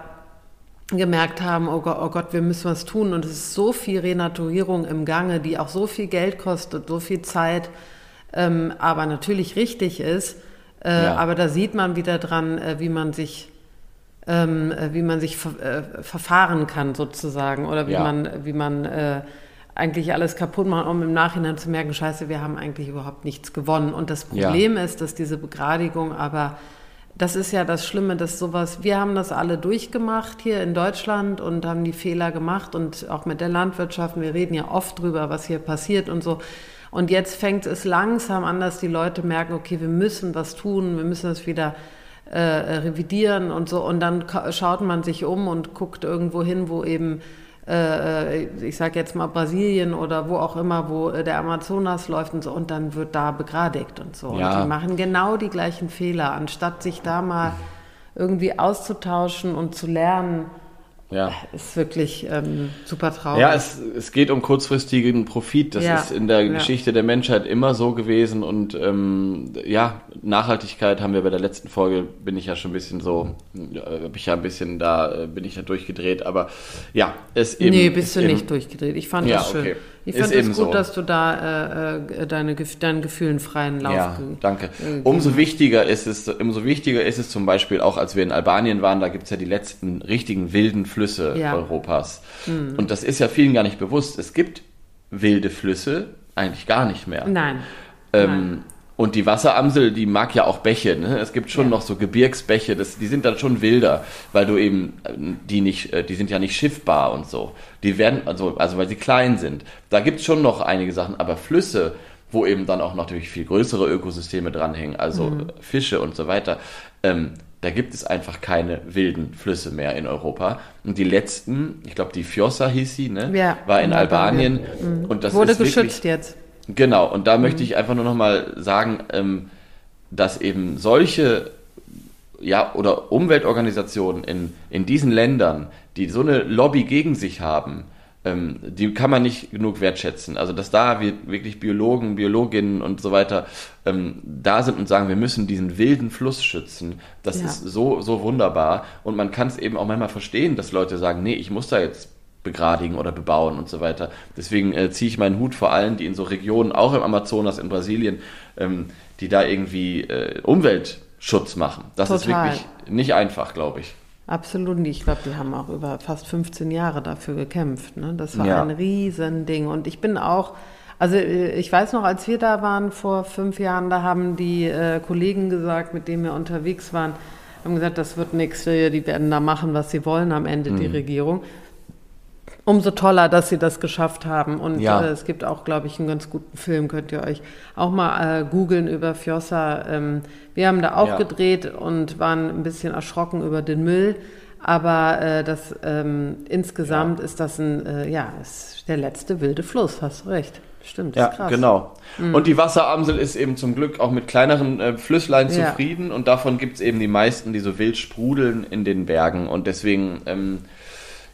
gemerkt haben, oh Gott, oh Gott, wir müssen was tun. Und es ist so viel Renaturierung im Gange, die auch so viel Geld kostet, so viel Zeit, ähm, aber natürlich richtig ist. Äh, ja. Aber da sieht man wieder dran, äh, wie man sich ähm, äh, wie man sich ver äh, verfahren kann sozusagen oder wie ja. man, wie man äh, eigentlich alles kaputt machen, um im Nachhinein zu merken, scheiße, wir haben eigentlich überhaupt nichts gewonnen. Und das Problem ja. ist, dass diese Begradigung aber das ist ja das Schlimme, dass sowas, wir haben das alle durchgemacht hier in Deutschland und haben die Fehler gemacht und auch mit der Landwirtschaft, wir reden ja oft drüber, was hier passiert und so. Und jetzt fängt es langsam an, dass die Leute merken, okay, wir müssen was tun, wir müssen das wieder äh, revidieren und so. Und dann schaut man sich um und guckt irgendwo hin, wo eben äh, ich sage jetzt mal Brasilien oder wo auch immer, wo äh, der Amazonas läuft und so, und dann wird da begradigt und so. Ja. Und die machen genau die gleichen Fehler, anstatt sich da mal irgendwie auszutauschen und zu lernen, ja. Ist wirklich ähm, super traurig. Ja, es, es geht um kurzfristigen Profit. Das ja. ist in der ja. Geschichte der Menschheit immer so gewesen. Und ähm, ja, Nachhaltigkeit haben wir bei der letzten Folge, bin ich ja schon ein bisschen so, äh, habe ich ja ein bisschen da, äh, bin ich ja durchgedreht. Aber ja, es eben. Nee, bist du eben, nicht durchgedreht. Ich fand ja, das schön. Okay. Ich fand es gut, so. dass du da äh, äh deine, deinen Gefühlen freien Lauf Ja, danke. Äh, umso wichtiger ist es, umso wichtiger ist es zum Beispiel auch, als wir in Albanien waren, da gibt es ja die letzten richtigen wilden Flüsse ja. Europas. Mhm. Und das ist ja vielen gar nicht bewusst. Es gibt wilde Flüsse eigentlich gar nicht mehr. Nein. Ähm, Nein. Und die Wasseramsel, die mag ja auch Bäche. Ne? Es gibt schon ja. noch so Gebirgsbäche, das, die sind dann schon wilder, weil du eben äh, die nicht, äh, die sind ja nicht schiffbar und so. Die werden, also, also weil sie klein sind. Da gibt es schon noch einige Sachen, aber Flüsse, wo eben dann auch natürlich viel größere Ökosysteme dranhängen, also mhm. Fische und so weiter, ähm, da gibt es einfach keine wilden Flüsse mehr in Europa. Und die letzten, ich glaube, die Fjossa hieß sie, ne? Ja, war in, in Albanien. Albanien. Mhm. Und das Wurde geschützt wirklich, jetzt. Genau, und da mhm. möchte ich einfach nur nochmal sagen, ähm, dass eben solche ja, oder Umweltorganisationen in, in diesen Ländern, die so eine Lobby gegen sich haben, ähm, die kann man nicht genug wertschätzen. Also, dass da wirklich Biologen, Biologinnen und so weiter ähm, da sind und sagen, wir müssen diesen wilden Fluss schützen, das ja. ist so, so wunderbar. Und man kann es eben auch manchmal verstehen, dass Leute sagen, nee, ich muss da jetzt begradigen oder bebauen und so weiter. Deswegen äh, ziehe ich meinen Hut vor allen, die in so Regionen, auch im Amazonas, in Brasilien, ähm, die da irgendwie äh, Umweltschutz machen. Das Total. ist wirklich nicht einfach, glaube ich. Absolut nicht. Ich glaube, die haben auch über fast 15 Jahre dafür gekämpft. Ne? Das war ja. ein Riesending. Und ich bin auch, also äh, ich weiß noch, als wir da waren vor fünf Jahren, da haben die äh, Kollegen gesagt, mit denen wir unterwegs waren, haben gesagt, das wird nichts, die werden da machen, was sie wollen am Ende, mhm. die Regierung umso toller, dass sie das geschafft haben. Und ja. äh, es gibt auch, glaube ich, einen ganz guten Film, könnt ihr euch auch mal äh, googeln über Fjossa. Ähm, wir haben da auch ja. gedreht und waren ein bisschen erschrocken über den Müll. Aber äh, das ähm, insgesamt ja. ist das ein, äh, ja, ist der letzte wilde Fluss, hast du recht. Stimmt, ja, krass. genau. Mhm. Und die Wasseramsel ist eben zum Glück auch mit kleineren äh, Flüsslein zufrieden und davon gibt es eben die meisten, die so wild sprudeln in den Bergen und deswegen ähm,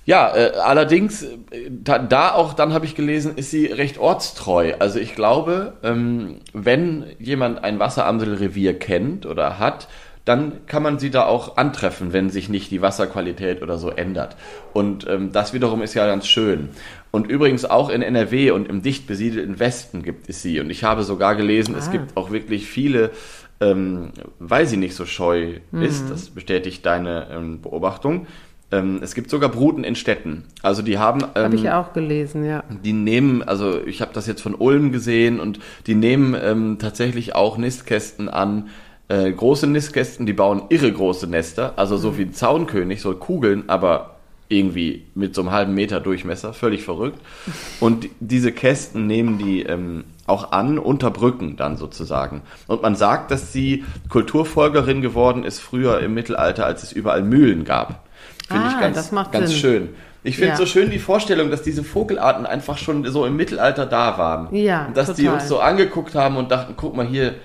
ja, äh, allerdings, äh, da, da, auch, dann habe ich gelesen, ist sie recht ortstreu. Also ich glaube, ähm, wenn jemand ein Wasseramselrevier kennt oder hat, dann kann man sie da auch antreffen, wenn sich nicht die Wasserqualität oder so ändert. Und ähm, das wiederum ist ja ganz schön. Und übrigens auch in NRW und im dicht besiedelten Westen gibt es sie. Und ich habe sogar gelesen, ah. es gibt auch wirklich viele, ähm, weil sie nicht so scheu mhm. ist, das bestätigt deine ähm, Beobachtung, ähm, es gibt sogar Bruten in Städten. Also die haben. Ähm, habe ich auch gelesen, ja. Die nehmen, also ich habe das jetzt von Ulm gesehen und die nehmen ähm, tatsächlich auch Nistkästen an. Äh, große Nistkästen, die bauen irre große Nester, also so mhm. wie ein Zaunkönig, so Kugeln, aber irgendwie mit so einem halben Meter Durchmesser, völlig verrückt. Und diese Kästen nehmen die ähm, auch an unter Brücken dann sozusagen. Und man sagt, dass sie Kulturfolgerin geworden ist früher im Mittelalter, als es überall Mühlen gab. Finde ah, ich ganz, ganz Sinn. schön. Ich finde ja. so schön die Vorstellung, dass diese Vogelarten einfach schon so im Mittelalter da waren. Ja. Und dass total. die uns so angeguckt haben und dachten, guck mal hier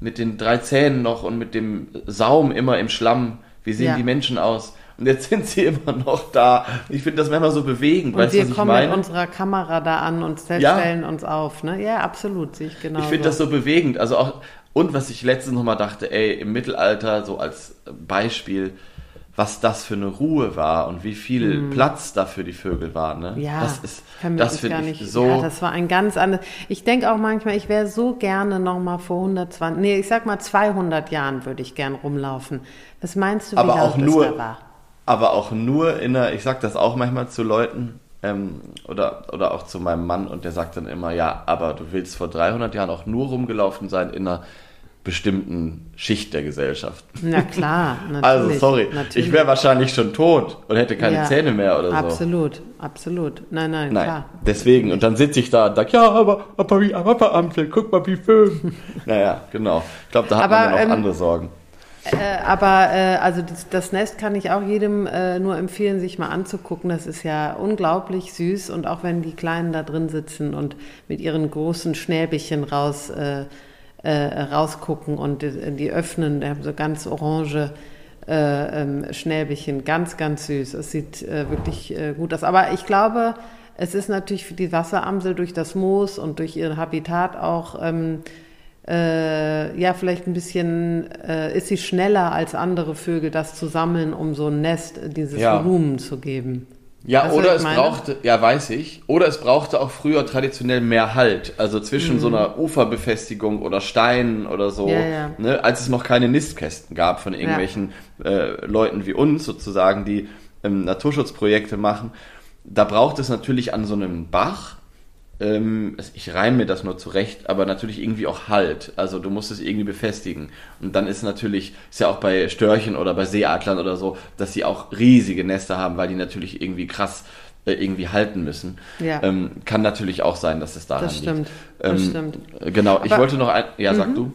mit den drei Zähnen noch und mit dem Saum immer im Schlamm. Wie sehen ja. die Menschen aus? Und jetzt sind sie immer noch da. Ich finde das manchmal so bewegend. Und weißt, wir kommen mit unserer Kamera da an und stellen ja. uns auf. Ne? Ja, absolut, sehe ich genau. Ich finde das so bewegend. Also auch, und was ich letztens nochmal dachte, ey, im Mittelalter, so als Beispiel, was das für eine Ruhe war und wie viel mm. Platz da für die Vögel war. Ne? Ja, das ist das gar nicht. So ja, das war ein ganz anderes. Ich denke auch manchmal, ich wäre so gerne noch mal vor 120, nee, ich sag mal 200 Jahren würde ich gern rumlaufen. Was meinst du, wie aber auch nur, war? Aber auch nur in einer, ich sag das auch manchmal zu Leuten, ähm, oder, oder auch zu meinem Mann und der sagt dann immer, ja, aber du willst vor 300 Jahren auch nur rumgelaufen sein in einer bestimmten Schicht der Gesellschaft. Na klar, natürlich. Also sorry, natürlich. ich wäre wahrscheinlich schon tot und hätte keine ja, Zähne mehr oder so. Absolut, absolut. Nein, nein, nein klar. Deswegen, und dann sitze ich da und sage, ja, aber, aber wie aber Beamte, guck mal, wie schön. naja, genau. Ich glaube, da hat aber, man dann auch ähm, andere Sorgen. Äh, aber äh, also das, das, Nest kann ich auch jedem äh, nur empfehlen, sich mal anzugucken. Das ist ja unglaublich süß und auch wenn die Kleinen da drin sitzen und mit ihren großen Schnäbelchen raus äh, rausgucken und die, die öffnen, die haben so ganz orange äh, ähm, Schnäbelchen, ganz, ganz süß. Es sieht äh, wirklich äh, gut aus. Aber ich glaube, es ist natürlich für die Wasseramsel durch das Moos und durch ihr Habitat auch ähm, äh, ja, vielleicht ein bisschen, äh, ist sie schneller als andere Vögel, das zu sammeln, um so ein Nest, dieses ja. Volumen zu geben. Ja, weißt oder es meine? brauchte, ja, weiß ich, oder es brauchte auch früher traditionell mehr Halt, also zwischen mhm. so einer Uferbefestigung oder Steinen oder so, ja, ja. Ne, als es noch keine Nistkästen gab von irgendwelchen ja. äh, Leuten wie uns sozusagen, die ähm, Naturschutzprojekte machen. Da braucht es natürlich an so einem Bach ähm, ich reime mir das nur zurecht, aber natürlich irgendwie auch Halt. Also du musst es irgendwie befestigen. Und dann ist natürlich, ist ja auch bei Störchen oder bei Seeadlern oder so, dass sie auch riesige Nester haben, weil die natürlich irgendwie krass äh, irgendwie halten müssen. Ja. Ähm, kann natürlich auch sein, dass es daran das stimmt, liegt. Ähm, das stimmt. Genau, ich aber, wollte noch ein, ja, sag mhm. du.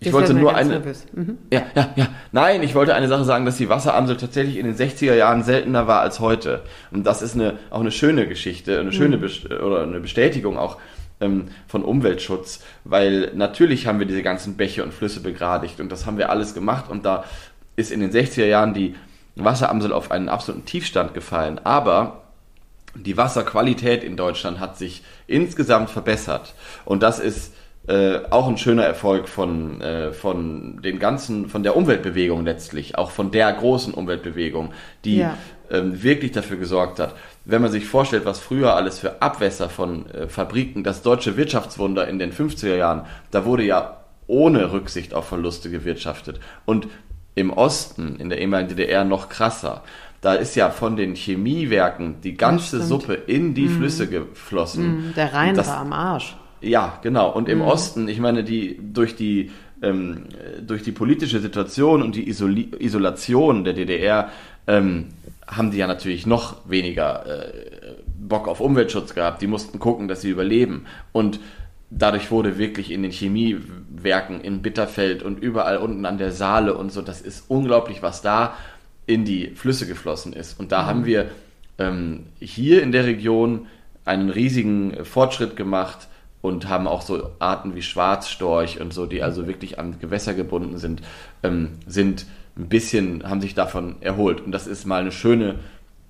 Ich wollte nur eine. Mhm. Ja, ja, ja. Nein, ich wollte eine Sache sagen, dass die Wasseramsel tatsächlich in den 60er Jahren seltener war als heute. Und das ist eine, auch eine schöne Geschichte, eine schöne mhm. oder eine Bestätigung auch ähm, von Umweltschutz, weil natürlich haben wir diese ganzen Bäche und Flüsse begradigt und das haben wir alles gemacht und da ist in den 60er Jahren die Wasseramsel auf einen absoluten Tiefstand gefallen. Aber die Wasserqualität in Deutschland hat sich insgesamt verbessert. Und das ist äh, auch ein schöner Erfolg von, äh, von den ganzen, von der Umweltbewegung letztlich, auch von der großen Umweltbewegung, die ja. ähm, wirklich dafür gesorgt hat. Wenn man sich vorstellt, was früher alles für Abwässer von äh, Fabriken, das deutsche Wirtschaftswunder in den 50er Jahren, da wurde ja ohne Rücksicht auf Verluste gewirtschaftet. Und im Osten, in der ehemaligen DDR, noch krasser. Da ist ja von den Chemiewerken die ganze Suppe in die mm. Flüsse geflossen. Mm, der Rhein das, war am Arsch. Ja, genau. Und im mhm. Osten, ich meine, die durch die ähm, durch die politische Situation und die Isoli Isolation der DDR ähm, haben die ja natürlich noch weniger äh, Bock auf Umweltschutz gehabt. Die mussten gucken, dass sie überleben. Und dadurch wurde wirklich in den Chemiewerken in Bitterfeld und überall unten an der Saale und so, das ist unglaublich, was da in die Flüsse geflossen ist. Und da mhm. haben wir ähm, hier in der Region einen riesigen Fortschritt gemacht und haben auch so Arten wie Schwarzstorch und so, die also wirklich an Gewässer gebunden sind, ähm, sind ein bisschen, haben sich davon erholt. Und das ist mal eine schöne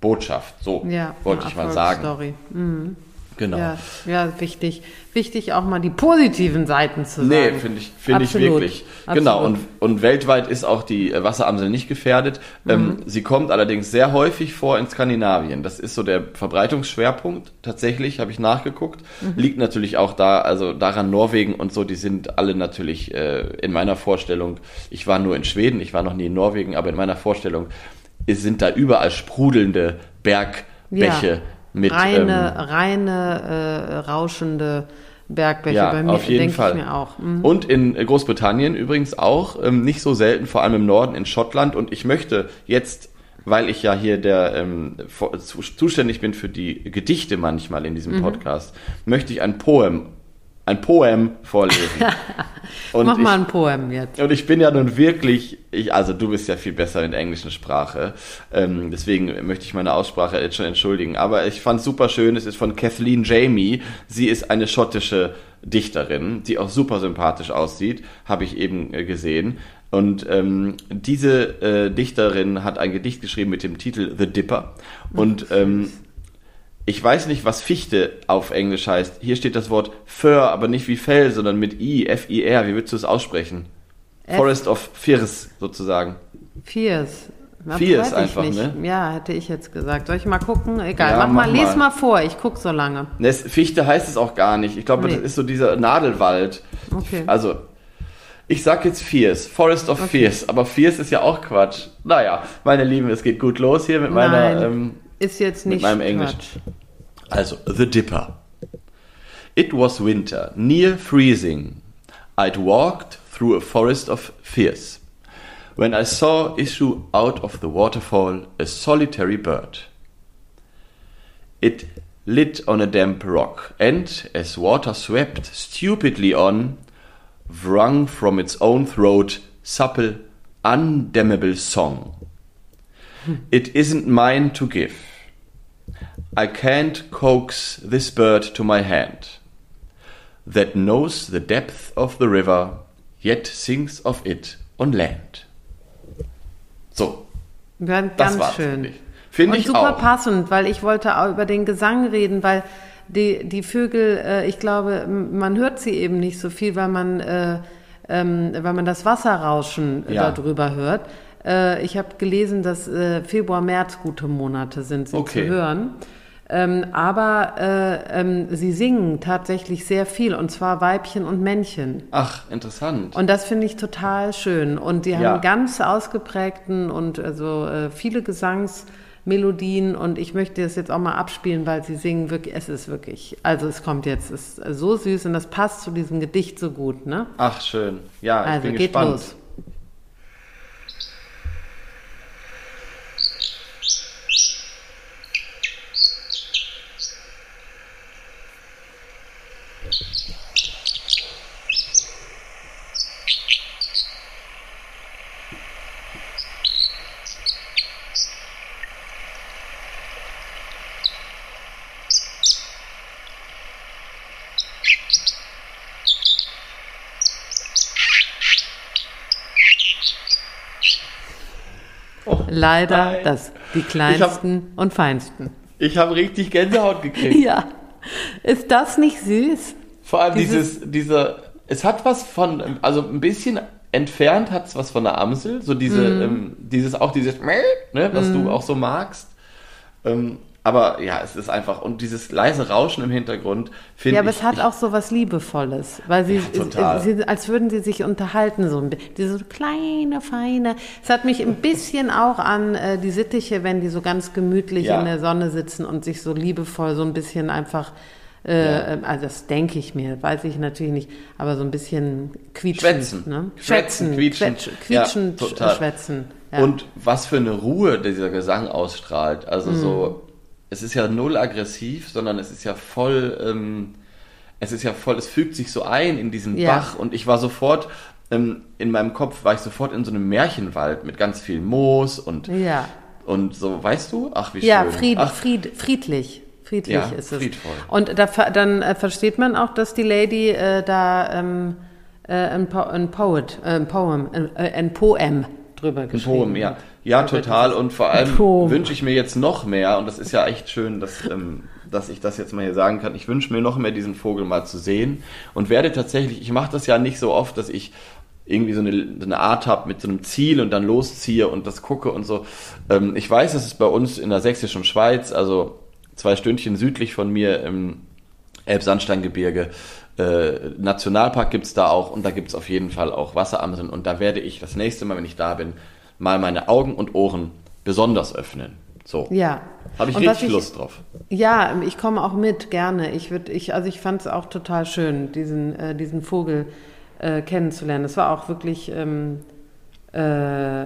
Botschaft. So ja, wollte ich mal sagen. Story. Mhm. Genau. Ja, ja, wichtig. Wichtig auch mal die positiven Seiten zu sagen. Nee, finde ich, finde ich wirklich. Absolut. Genau. Und, und weltweit ist auch die äh, Wasseramsel nicht gefährdet. Mhm. Ähm, sie kommt allerdings sehr häufig vor in Skandinavien. Das ist so der Verbreitungsschwerpunkt. Tatsächlich, habe ich nachgeguckt. Mhm. Liegt natürlich auch da, also daran Norwegen und so, die sind alle natürlich äh, in meiner Vorstellung. Ich war nur in Schweden, ich war noch nie in Norwegen, aber in meiner Vorstellung sind da überall sprudelnde Bergbäche. Ja mit reine, ähm, reine äh, rauschende Bergbäche. Ja, Bei mir auf jeden Fall. mir auch. Mhm. Und in Großbritannien übrigens auch, ähm, nicht so selten, vor allem im Norden, in Schottland. Und ich möchte jetzt, weil ich ja hier der ähm, zuständig bin für die Gedichte manchmal in diesem mhm. Podcast, möchte ich ein Poem ein Poem vorlesen. Und Mach ich, mal ein Poem jetzt. Und ich bin ja nun wirklich, ich, also du bist ja viel besser in der englischen Sprache, ähm, deswegen möchte ich meine Aussprache jetzt schon entschuldigen. Aber ich fand es super schön, es ist von Kathleen Jamie. Sie ist eine schottische Dichterin, die auch super sympathisch aussieht, habe ich eben äh, gesehen. Und ähm, diese äh, Dichterin hat ein Gedicht geschrieben mit dem Titel The Dipper. Und ähm, ich weiß nicht, was Fichte auf Englisch heißt. Hier steht das Wort Fir, aber nicht wie Fell, sondern mit I, F-I-R. Wie würdest du es aussprechen? F Forest of Firs, sozusagen. Firs. Firs einfach, nicht. ne? Ja, hätte ich jetzt gesagt. Soll ich mal gucken? Egal, ja, mach, mach mal, les mal vor. Ich guck so lange. Ne, Fichte heißt es auch gar nicht. Ich glaube, nee. das ist so dieser Nadelwald. Okay. Also, ich sag jetzt Fierce, Forest of okay. Fierce, aber Fierce ist ja auch Quatsch. Naja, meine Lieben, es geht gut los hier mit Nein. meiner ähm, ist jetzt nicht mit meinem Englisch. Also, The Dipper. It was winter, near freezing. I'd walked through a forest of fears. When I saw issue out of the waterfall a solitary bird. It lit on a damp rock, and as water swept stupidly on, wrung from its own throat supple, undamnable song. It isn't mine to give. I can't coax this bird to my hand that knows the depth of the river, yet sings of it on land. So, Ganz, das ganz war's, schön. finde ich. Und ich super auch. passend, weil ich wollte auch über den Gesang reden, weil die, die Vögel, äh, ich glaube, man hört sie eben nicht so viel, weil man, äh, ähm, weil man das Wasserrauschen äh, Ja. darüber hört. Äh, ich habe gelesen, dass äh, Februar, März gute Monate sind, sie Okay. zu hören. Ähm, aber äh, ähm, sie singen tatsächlich sehr viel, und zwar Weibchen und Männchen. Ach, interessant. Und das finde ich total schön. Und die haben Ja. ganz ausgeprägten und also äh, viele Gesangsmelodien. Und ich möchte das jetzt auch mal abspielen, weil sie singen wirklich, es ist wirklich, also es kommt jetzt, es ist so süß und das passt zu diesem Gedicht so gut, ne? Ach, schön. Ja, ich also bin geht gespannt. los. Leider nein. das, die kleinsten und feinsten. Ich habe richtig Gänsehaut gekriegt. Ja. Ist das nicht süß? Vor allem Dieses- dieses, dieser, es hat was von, also ein bisschen entfernt hat es was von der Amsel, so diese, Mhm. ähm, dieses, auch dieses, ne, was du auch so magst. Ähm, aber ja, es ist einfach, und dieses leise Rauschen im Hintergrund, finde Ja, aber ich. es hat ich, auch so was Liebevolles, weil sie, Ja, total. sie als würden sie sich unterhalten, so ein diese kleine, feine. Es hat mich ein bisschen auch an äh, die Sittiche, wenn die so ganz gemütlich Ja. in der Sonne sitzen und sich so liebevoll so ein bisschen einfach, äh, also das denke ich mir, weiß ich natürlich nicht, aber so ein bisschen quietschen. Schwätzen. Ne? Schwätzen, quietschen. Quetsch, Ja, quietschen, sch- schwätzen. Ja. Und was für eine Ruhe dieser Gesang ausstrahlt. Also Mhm. so, es ist ja null aggressiv, sondern es ist ja voll, ähm, es ist ja voll, es fügt sich so ein in diesen Ja. Bach. Und ich war sofort, ähm, in meinem Kopf war ich sofort in so einem Märchenwald mit ganz viel Moos und, ja. und so, weißt du? Ach, wie Ja, schön. Fried, Ach, Fried, friedlich. Friedlich Ja, ist es. friedvoll. Und da, dann äh, versteht man auch, dass die Lady äh, da ähm, äh, ein, po ein Poet, äh, ein Poem, äh, ein Poem drüber Ein geschrieben Poem, ja. Ja, total. Und vor allem wünsche ich mir jetzt noch mehr, und das ist ja echt schön, dass, ähm, dass ich das jetzt mal hier sagen kann, ich wünsche mir noch mehr diesen Vogel mal zu sehen und werde tatsächlich, ich mache das ja nicht so oft, dass ich irgendwie so eine, eine Art habe mit so einem Ziel und dann losziehe und das gucke und so. Ähm, ich weiß, dass es bei uns in der sächsischen Schweiz, also zwei Stündchen südlich von mir im Elbsandsteingebirge, äh, Nationalpark gibt's da auch und da gibt's auf jeden Fall auch Wasseramseln und da werde ich das nächste Mal, wenn ich da bin, mal meine Augen und Ohren besonders öffnen. So. Ja. Habe ich Und richtig Lust drauf. Ja, ich komme auch mit, gerne. Ich würde, ich, also ich fand es auch total schön, diesen, äh, diesen Vogel äh, kennenzulernen. Es war auch wirklich ähm, äh,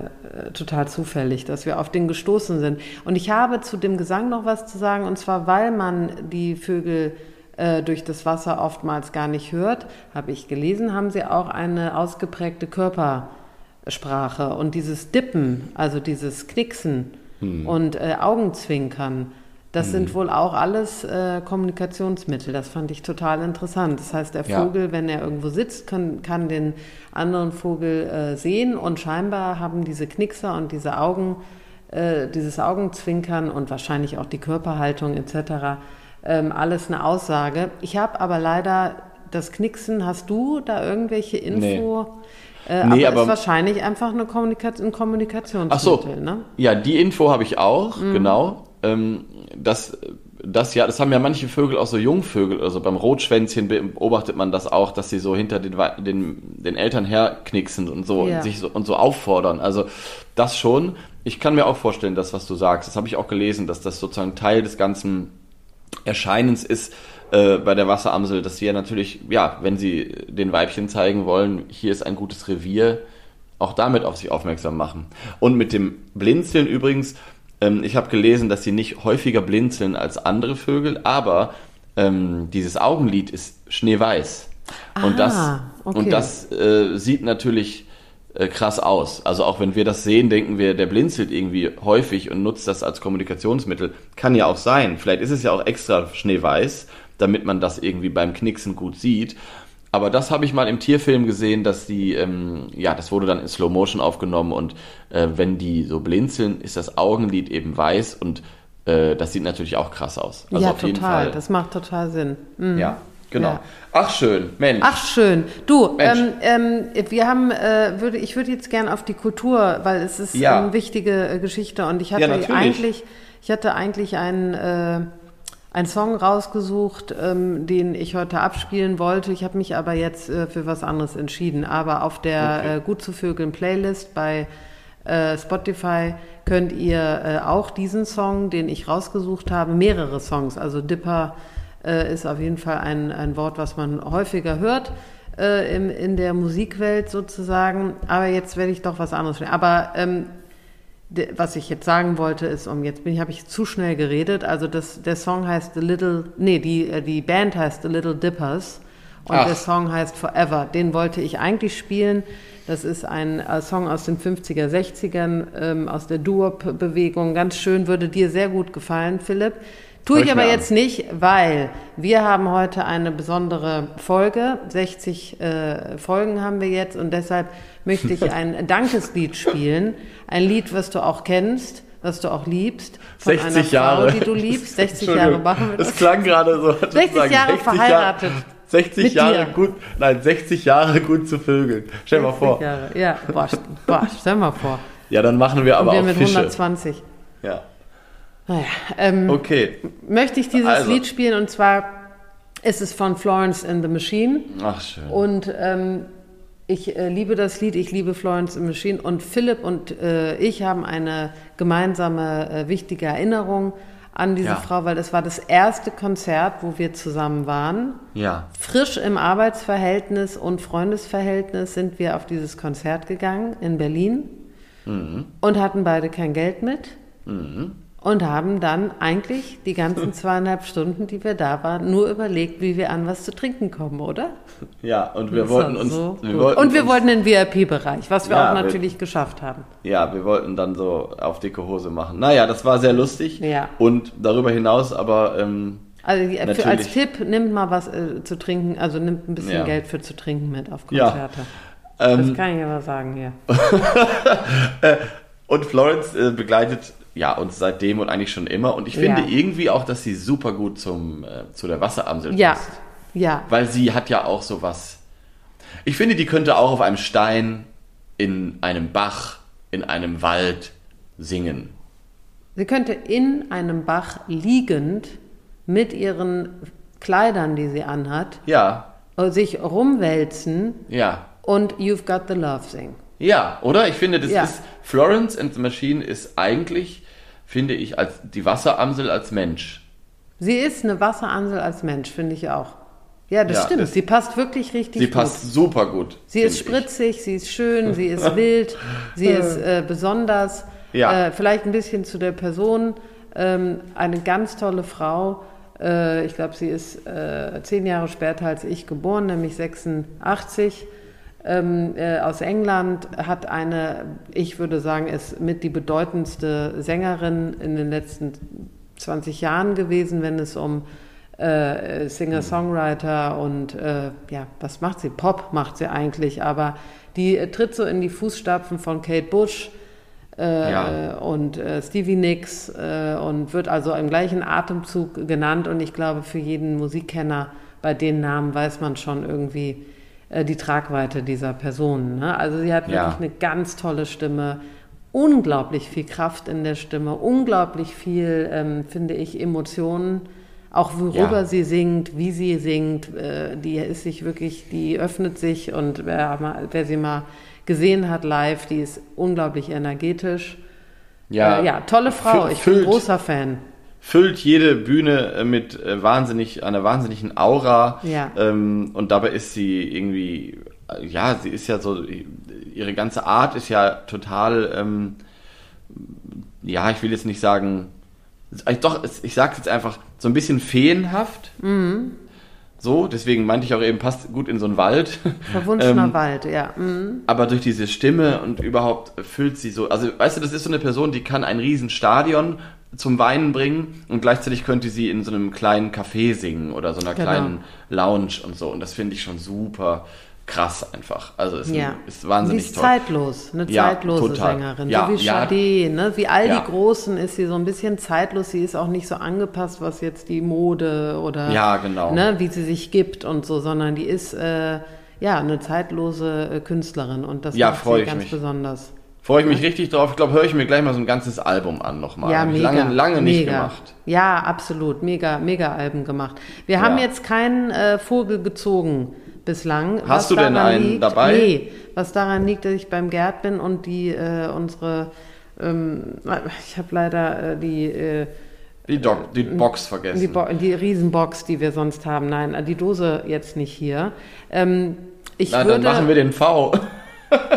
total zufällig, dass wir auf den gestoßen sind. Und ich habe zu dem Gesang noch was zu sagen, und zwar, weil man die Vögel äh, durch das Wasser oftmals gar nicht hört, habe ich gelesen, haben sie auch eine ausgeprägte Körpersprache. Und dieses Dippen, also dieses Knicksen und äh, Augenzwinkern, das sind wohl auch alles äh, Kommunikationsmittel. Das fand ich total interessant. Das heißt, der Ja. Vogel, wenn er irgendwo sitzt, kann, kann den anderen Vogel äh, sehen und scheinbar haben diese Knickser und diese Augen, äh, dieses Augenzwinkern und wahrscheinlich auch die Körperhaltung etc. Ähm, alles eine Aussage. Ich habe aber leider das Knicksen. Hast du da irgendwelche Info? Äh, Nee, aber, aber- ist wahrscheinlich einfach eine Kommunika ein Ach Kommunikationsmittel, so. ne? Ja, die Info habe ich auch, Mhm. genau. Ähm, das, das ja, das haben ja manche Vögel, auch so Jungvögel, also beim Rotschwänzchen beobachtet man das auch, dass sie so hinter den, den, den Eltern herknicksen und so, Ja. und sich so und so auffordern. Also das schon. Ich kann mir auch vorstellen, das, was du sagst, das habe ich auch gelesen, dass das sozusagen Teil des ganzen Erscheinens ist äh, bei der Wasseramsel, dass sie ja natürlich, ja, wenn sie den Weibchen zeigen wollen, hier ist ein gutes Revier, auch damit auf sich aufmerksam machen. Und mit dem Blinzeln übrigens, ähm, ich habe gelesen, dass sie nicht häufiger blinzeln als andere Vögel, aber ähm, dieses Augenlid ist schneeweiß. und das, Ah, okay. und das äh, sieht natürlich äh, krass aus. Also auch wenn wir das sehen, denken wir, der blinzelt irgendwie häufig und nutzt das als Kommunikationsmittel. Kann ja auch sein. Vielleicht ist es ja auch extra schneeweiß, damit man das irgendwie beim Knicksen gut sieht. Aber das habe ich mal im Tierfilm gesehen, dass die, ähm, ja, das wurde dann in Slow Motion aufgenommen und äh, wenn die so blinzeln, ist das Augenlid eben weiß und äh, das sieht natürlich auch krass aus. Also ja, auf jeden total. Fall. Das macht total Sinn. Mhm. ja, genau. Ja. Ach schön, Mensch. Ach schön. Du, Mensch. ähm, ähm, wir haben, äh, würde, ich würde jetzt gern auf die Kultur, weil es ist Ja. eine wichtige äh, Geschichte und ich hatte Ja, eigentlich, ich hatte eigentlich einen, äh, einen Song rausgesucht, ähm, den ich heute abspielen wollte. Ich habe mich aber jetzt äh, für was anderes entschieden. Aber auf der Okay. äh, Gut zu Vögeln Playlist bei äh, Spotify könnt ihr äh, auch diesen Song, den ich rausgesucht habe, mehrere Songs, also Dipper äh, ist auf jeden Fall ein, ein Wort, was man häufiger hört äh, im, in der Musikwelt sozusagen. Aber jetzt werde ich doch was anderes. spielen. Aber ähm, was ich jetzt sagen wollte, ist, um jetzt bin ich, habe ich zu schnell geredet. Also das, der Song heißt The Little, nee, die, äh, die Band heißt The Little Dippers und Ach. der Song heißt Forever. Den wollte ich eigentlich spielen. Das ist ein äh, Song aus den 50er, 60ern, ähm, aus der Doo-Wop-Bewegung. Ganz schön, würde dir sehr gut gefallen, Philipp. Tue ich ich aber jetzt nicht, weil wir haben heute eine besondere Folge. 60 äh, Folgen haben wir jetzt und deshalb möchte ich ein Dankeslied spielen. Ein Lied, was du auch kennst, was du auch liebst. Von 60 einer Jahre. Frau, die du liebst. 60 Jahre machen wir Das das. klang gerade so. 60 Jahre verheiratet. 60 Mit Jahre dir. gut, nein, 60 Jahre gut zu vögeln. Stell mal 60 vor. Jahre. Ja, boah, boah, stell mal vor. Ja, dann machen wir aber Und wir auch mit Fische. 120. Ja. Naja, ähm, Okay. möchte ich dieses Also. Lied spielen und zwar ist es von Florence and the Machine. Ach schön. Und ähm, ich äh, liebe das Lied, ich liebe Florence and Machine und Philipp und äh, ich haben eine gemeinsame äh, wichtige Erinnerung an diese Ja. Frau, weil es war das erste Konzert, wo wir zusammen waren. Ja. Frisch im Arbeitsverhältnis und Freundesverhältnis sind wir auf dieses Konzert gegangen in Berlin und hatten beide kein Geld mit und haben dann eigentlich die ganzen zweieinhalb Stunden, die wir da waren, nur überlegt, wie wir an was zu trinken kommen, oder? Ja, und wir Das wollten uns. so wir wollten und wir uns, wollten den VIP-Bereich, was wir Ja, auch wir- natürlich geschafft haben. Ja, wir wollten dann so auf dicke Hose machen. Naja, das war sehr lustig. Ja. Und darüber hinaus aber. Ähm, Also für, als. Tipp, nimmt mal was äh, zu trinken, also nimmt ein bisschen Ja. Geld für zu trinken mit auf Ja. Konzerte. das ähm, kann ich aber sagen hier. und Florence äh, begleitet ja uns seitdem und eigentlich schon immer. Und ich finde Ja. irgendwie auch, dass sie super gut zum, äh, zu der Wasseramsel Ja, passt. ja. Weil sie hat ja auch sowas. Ich finde, die könnte auch auf einem Stein, in einem Bach, in einem Wald singen. Sie könnte in einem Bach liegend mit ihren Kleidern, die sie anhat, Ja, äh, sich rumwälzen ja, und You've Got the Love singen. Ja, oder? Ich finde, das Ja. ist Florence and the Machine ist eigentlich, finde ich, als die Wasseramsel als Mensch. Sie ist eine Wasseransel als Mensch, finde ich auch. Ja, das Ja, stimmt. das- sie passt wirklich richtig Sie gut. passt super gut. Sie ist finde ich. spritzig, sie ist schön, sie ist wild, sie ist äh, besonders. Ja. Äh, vielleicht ein bisschen zu der Person. Ähm, eine ganz tolle Frau. Äh, ich glaube, sie ist äh, zehn Jahre später als ich geboren, nämlich 86. Ähm, äh, aus England hat eine, ich würde sagen, ist mit die bedeutendste Sängerin in den letzten 20 Jahren gewesen, wenn es um äh, Singer-Songwriter und äh, ja, was macht sie? Pop macht sie eigentlich, aber die äh, tritt so in die Fußstapfen von Kate Bush äh, Ja. und äh, Stevie Nicks äh, und wird also im gleichen Atemzug genannt und ich glaube, für jeden Musikkenner bei den Namen weiß man schon irgendwie äh, die Tragweite dieser Person. Ne? Also sie hat Ja. wirklich eine ganz tolle Stimme, unglaublich viel Kraft in der Stimme, unglaublich viel, ähm, finde ich, Emotionen, auch worüber Ja. sie singt, wie sie singt, äh, die ist sich wirklich, die öffnet sich und wer, mal, wer sie mal gesehen hat live, die ist unglaublich energetisch. Ja, äh, ja tolle Frau, ich bin großer Fan. Füllt jede Bühne äh, mit äh, wahnsinnig, einer wahnsinnigen Aura. Ja. Ähm, und dabei ist sie irgendwie, äh, ja, sie ist ja so, ihre ganze Art ist ja total, ähm, ja, ich will jetzt nicht sagen, doch, ich sag's jetzt einfach, so ein bisschen feenhaft. So, deswegen meinte ich auch eben, passt gut in so einen Wald. Verwunschener Ähm, Wald, ja. Mhm. aber durch diese Stimme und überhaupt füllt sie so, also weißt du, das ist so eine Person, die kann ein riesen Stadion zum Weinen bringen und gleichzeitig könnte sie in so einem kleinen Café singen oder so einer Genau. kleinen Lounge und so und das finde ich schon super krass einfach. Also ist, Ja. ist Die wahnsinnig ist toll. zeitlos, eine Ja, zeitlose total. Sängerin. Ja, so wie. Sade, ne? wie all die Großen ist sie so ein bisschen zeitlos. Sie ist auch nicht so angepasst, was jetzt die Mode oder Ja, genau. ne, wie sie sich gibt und so, sondern die ist äh, ja eine zeitlose äh, Künstlerin und das Ja, macht sie ich ganz mich. besonders. Freue ich mich richtig drauf. Ich glaube, höre ich mir gleich mal so ein ganzes Album an nochmal. Ja, mega. lange, lange nicht mega. gemacht. Ja, absolut. Mega, mega Alben gemacht. Wir haben Ja. jetzt keinen äh, Vogel gezogen bislang. Hast was du denn einen liegt, dabei? Nee, was daran liegt, dass ich beim Gerd bin und die äh, unsere ähm, ich habe leider äh, die äh, Die, Doc, die Box vergessen. die, Bo die Riesenbox, die wir sonst haben. Nein, die Dose jetzt nicht hier. Ähm, ich Na, würde, dann machen wir den V.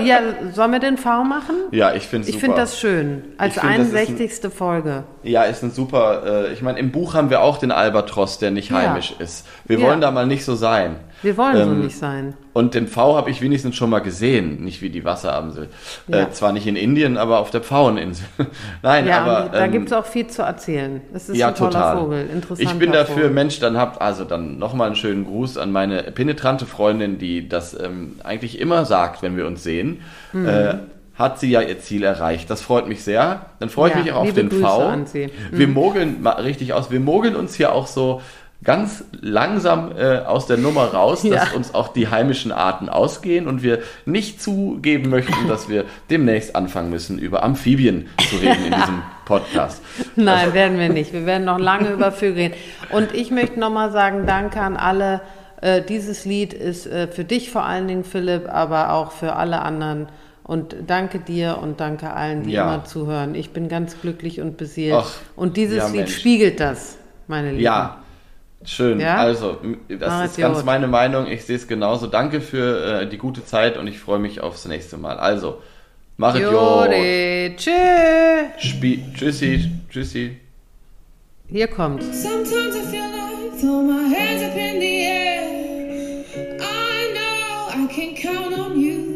ja, sollen wir den V machen? ja, ich finde Ich finde das schön. Als find, das ist ein- 61. Folge. Ja, ist ein super. Äh, ich meine, im Buch haben wir auch den Albatros, der nicht Ja. heimisch ist. Wir Ja. wollen da mal nicht so sein. Wir wollen so Ähm, nicht sein. Und den V habe ich wenigstens schon mal gesehen, nicht wie die Wasseramsel. Ja. Äh, zwar nicht in Indien, aber auf der Pfaueninsel. Nein, Ja, aber da ähm, gibt es auch viel zu erzählen. Es ist ja ein toller total. Vogel, interessanter ich bin dafür, Vogel. Mensch, dann habt also dann nochmal einen schönen Gruß an meine penetrante Freundin, die das ähm, eigentlich immer sagt, wenn wir uns sehen. Mhm. Äh, hat sie ja ihr Ziel erreicht. Das freut mich sehr. Dann freue ich Ja, mich auch auf den Grüße V. sie. Mhm. Wir mogeln richtig aus. Wir mogeln uns hier auch so ganz langsam äh, aus der Nummer raus, dass Ja. uns auch die heimischen Arten ausgehen und wir nicht zugeben möchten, dass wir demnächst anfangen müssen, über Amphibien zu reden in diesem Podcast. Nein, werden wir nicht. Wir werden noch lange über Vögel reden. Und ich möchte nochmal sagen, danke an alle. Äh, dieses Lied ist äh, für dich vor allen Dingen, Philipp, aber auch für alle anderen. Und danke dir und danke allen, die Ja. immer zuhören. Ich bin ganz glücklich und beseelt. Ach, und dieses ja, Lied Mensch. spiegelt das, meine Lieben. Ja, schön. Ja? Also, das Mach ist ganz gut. meine Meinung. Ich sehe es genauso. Danke für äh, die gute Zeit und ich freue mich aufs nächste Mal. Also, mach es gut. Jode, tschö. Spie Tschüssi, tschüssi. Hier kommt's. Sometimes I feel like throw my hands up in the air. I know I can count on you.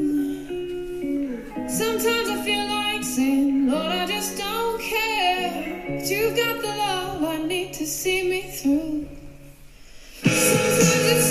Sometimes I feel like saying, Lord, I just don't care. But you've got the love I need to see me through. Sometimes it's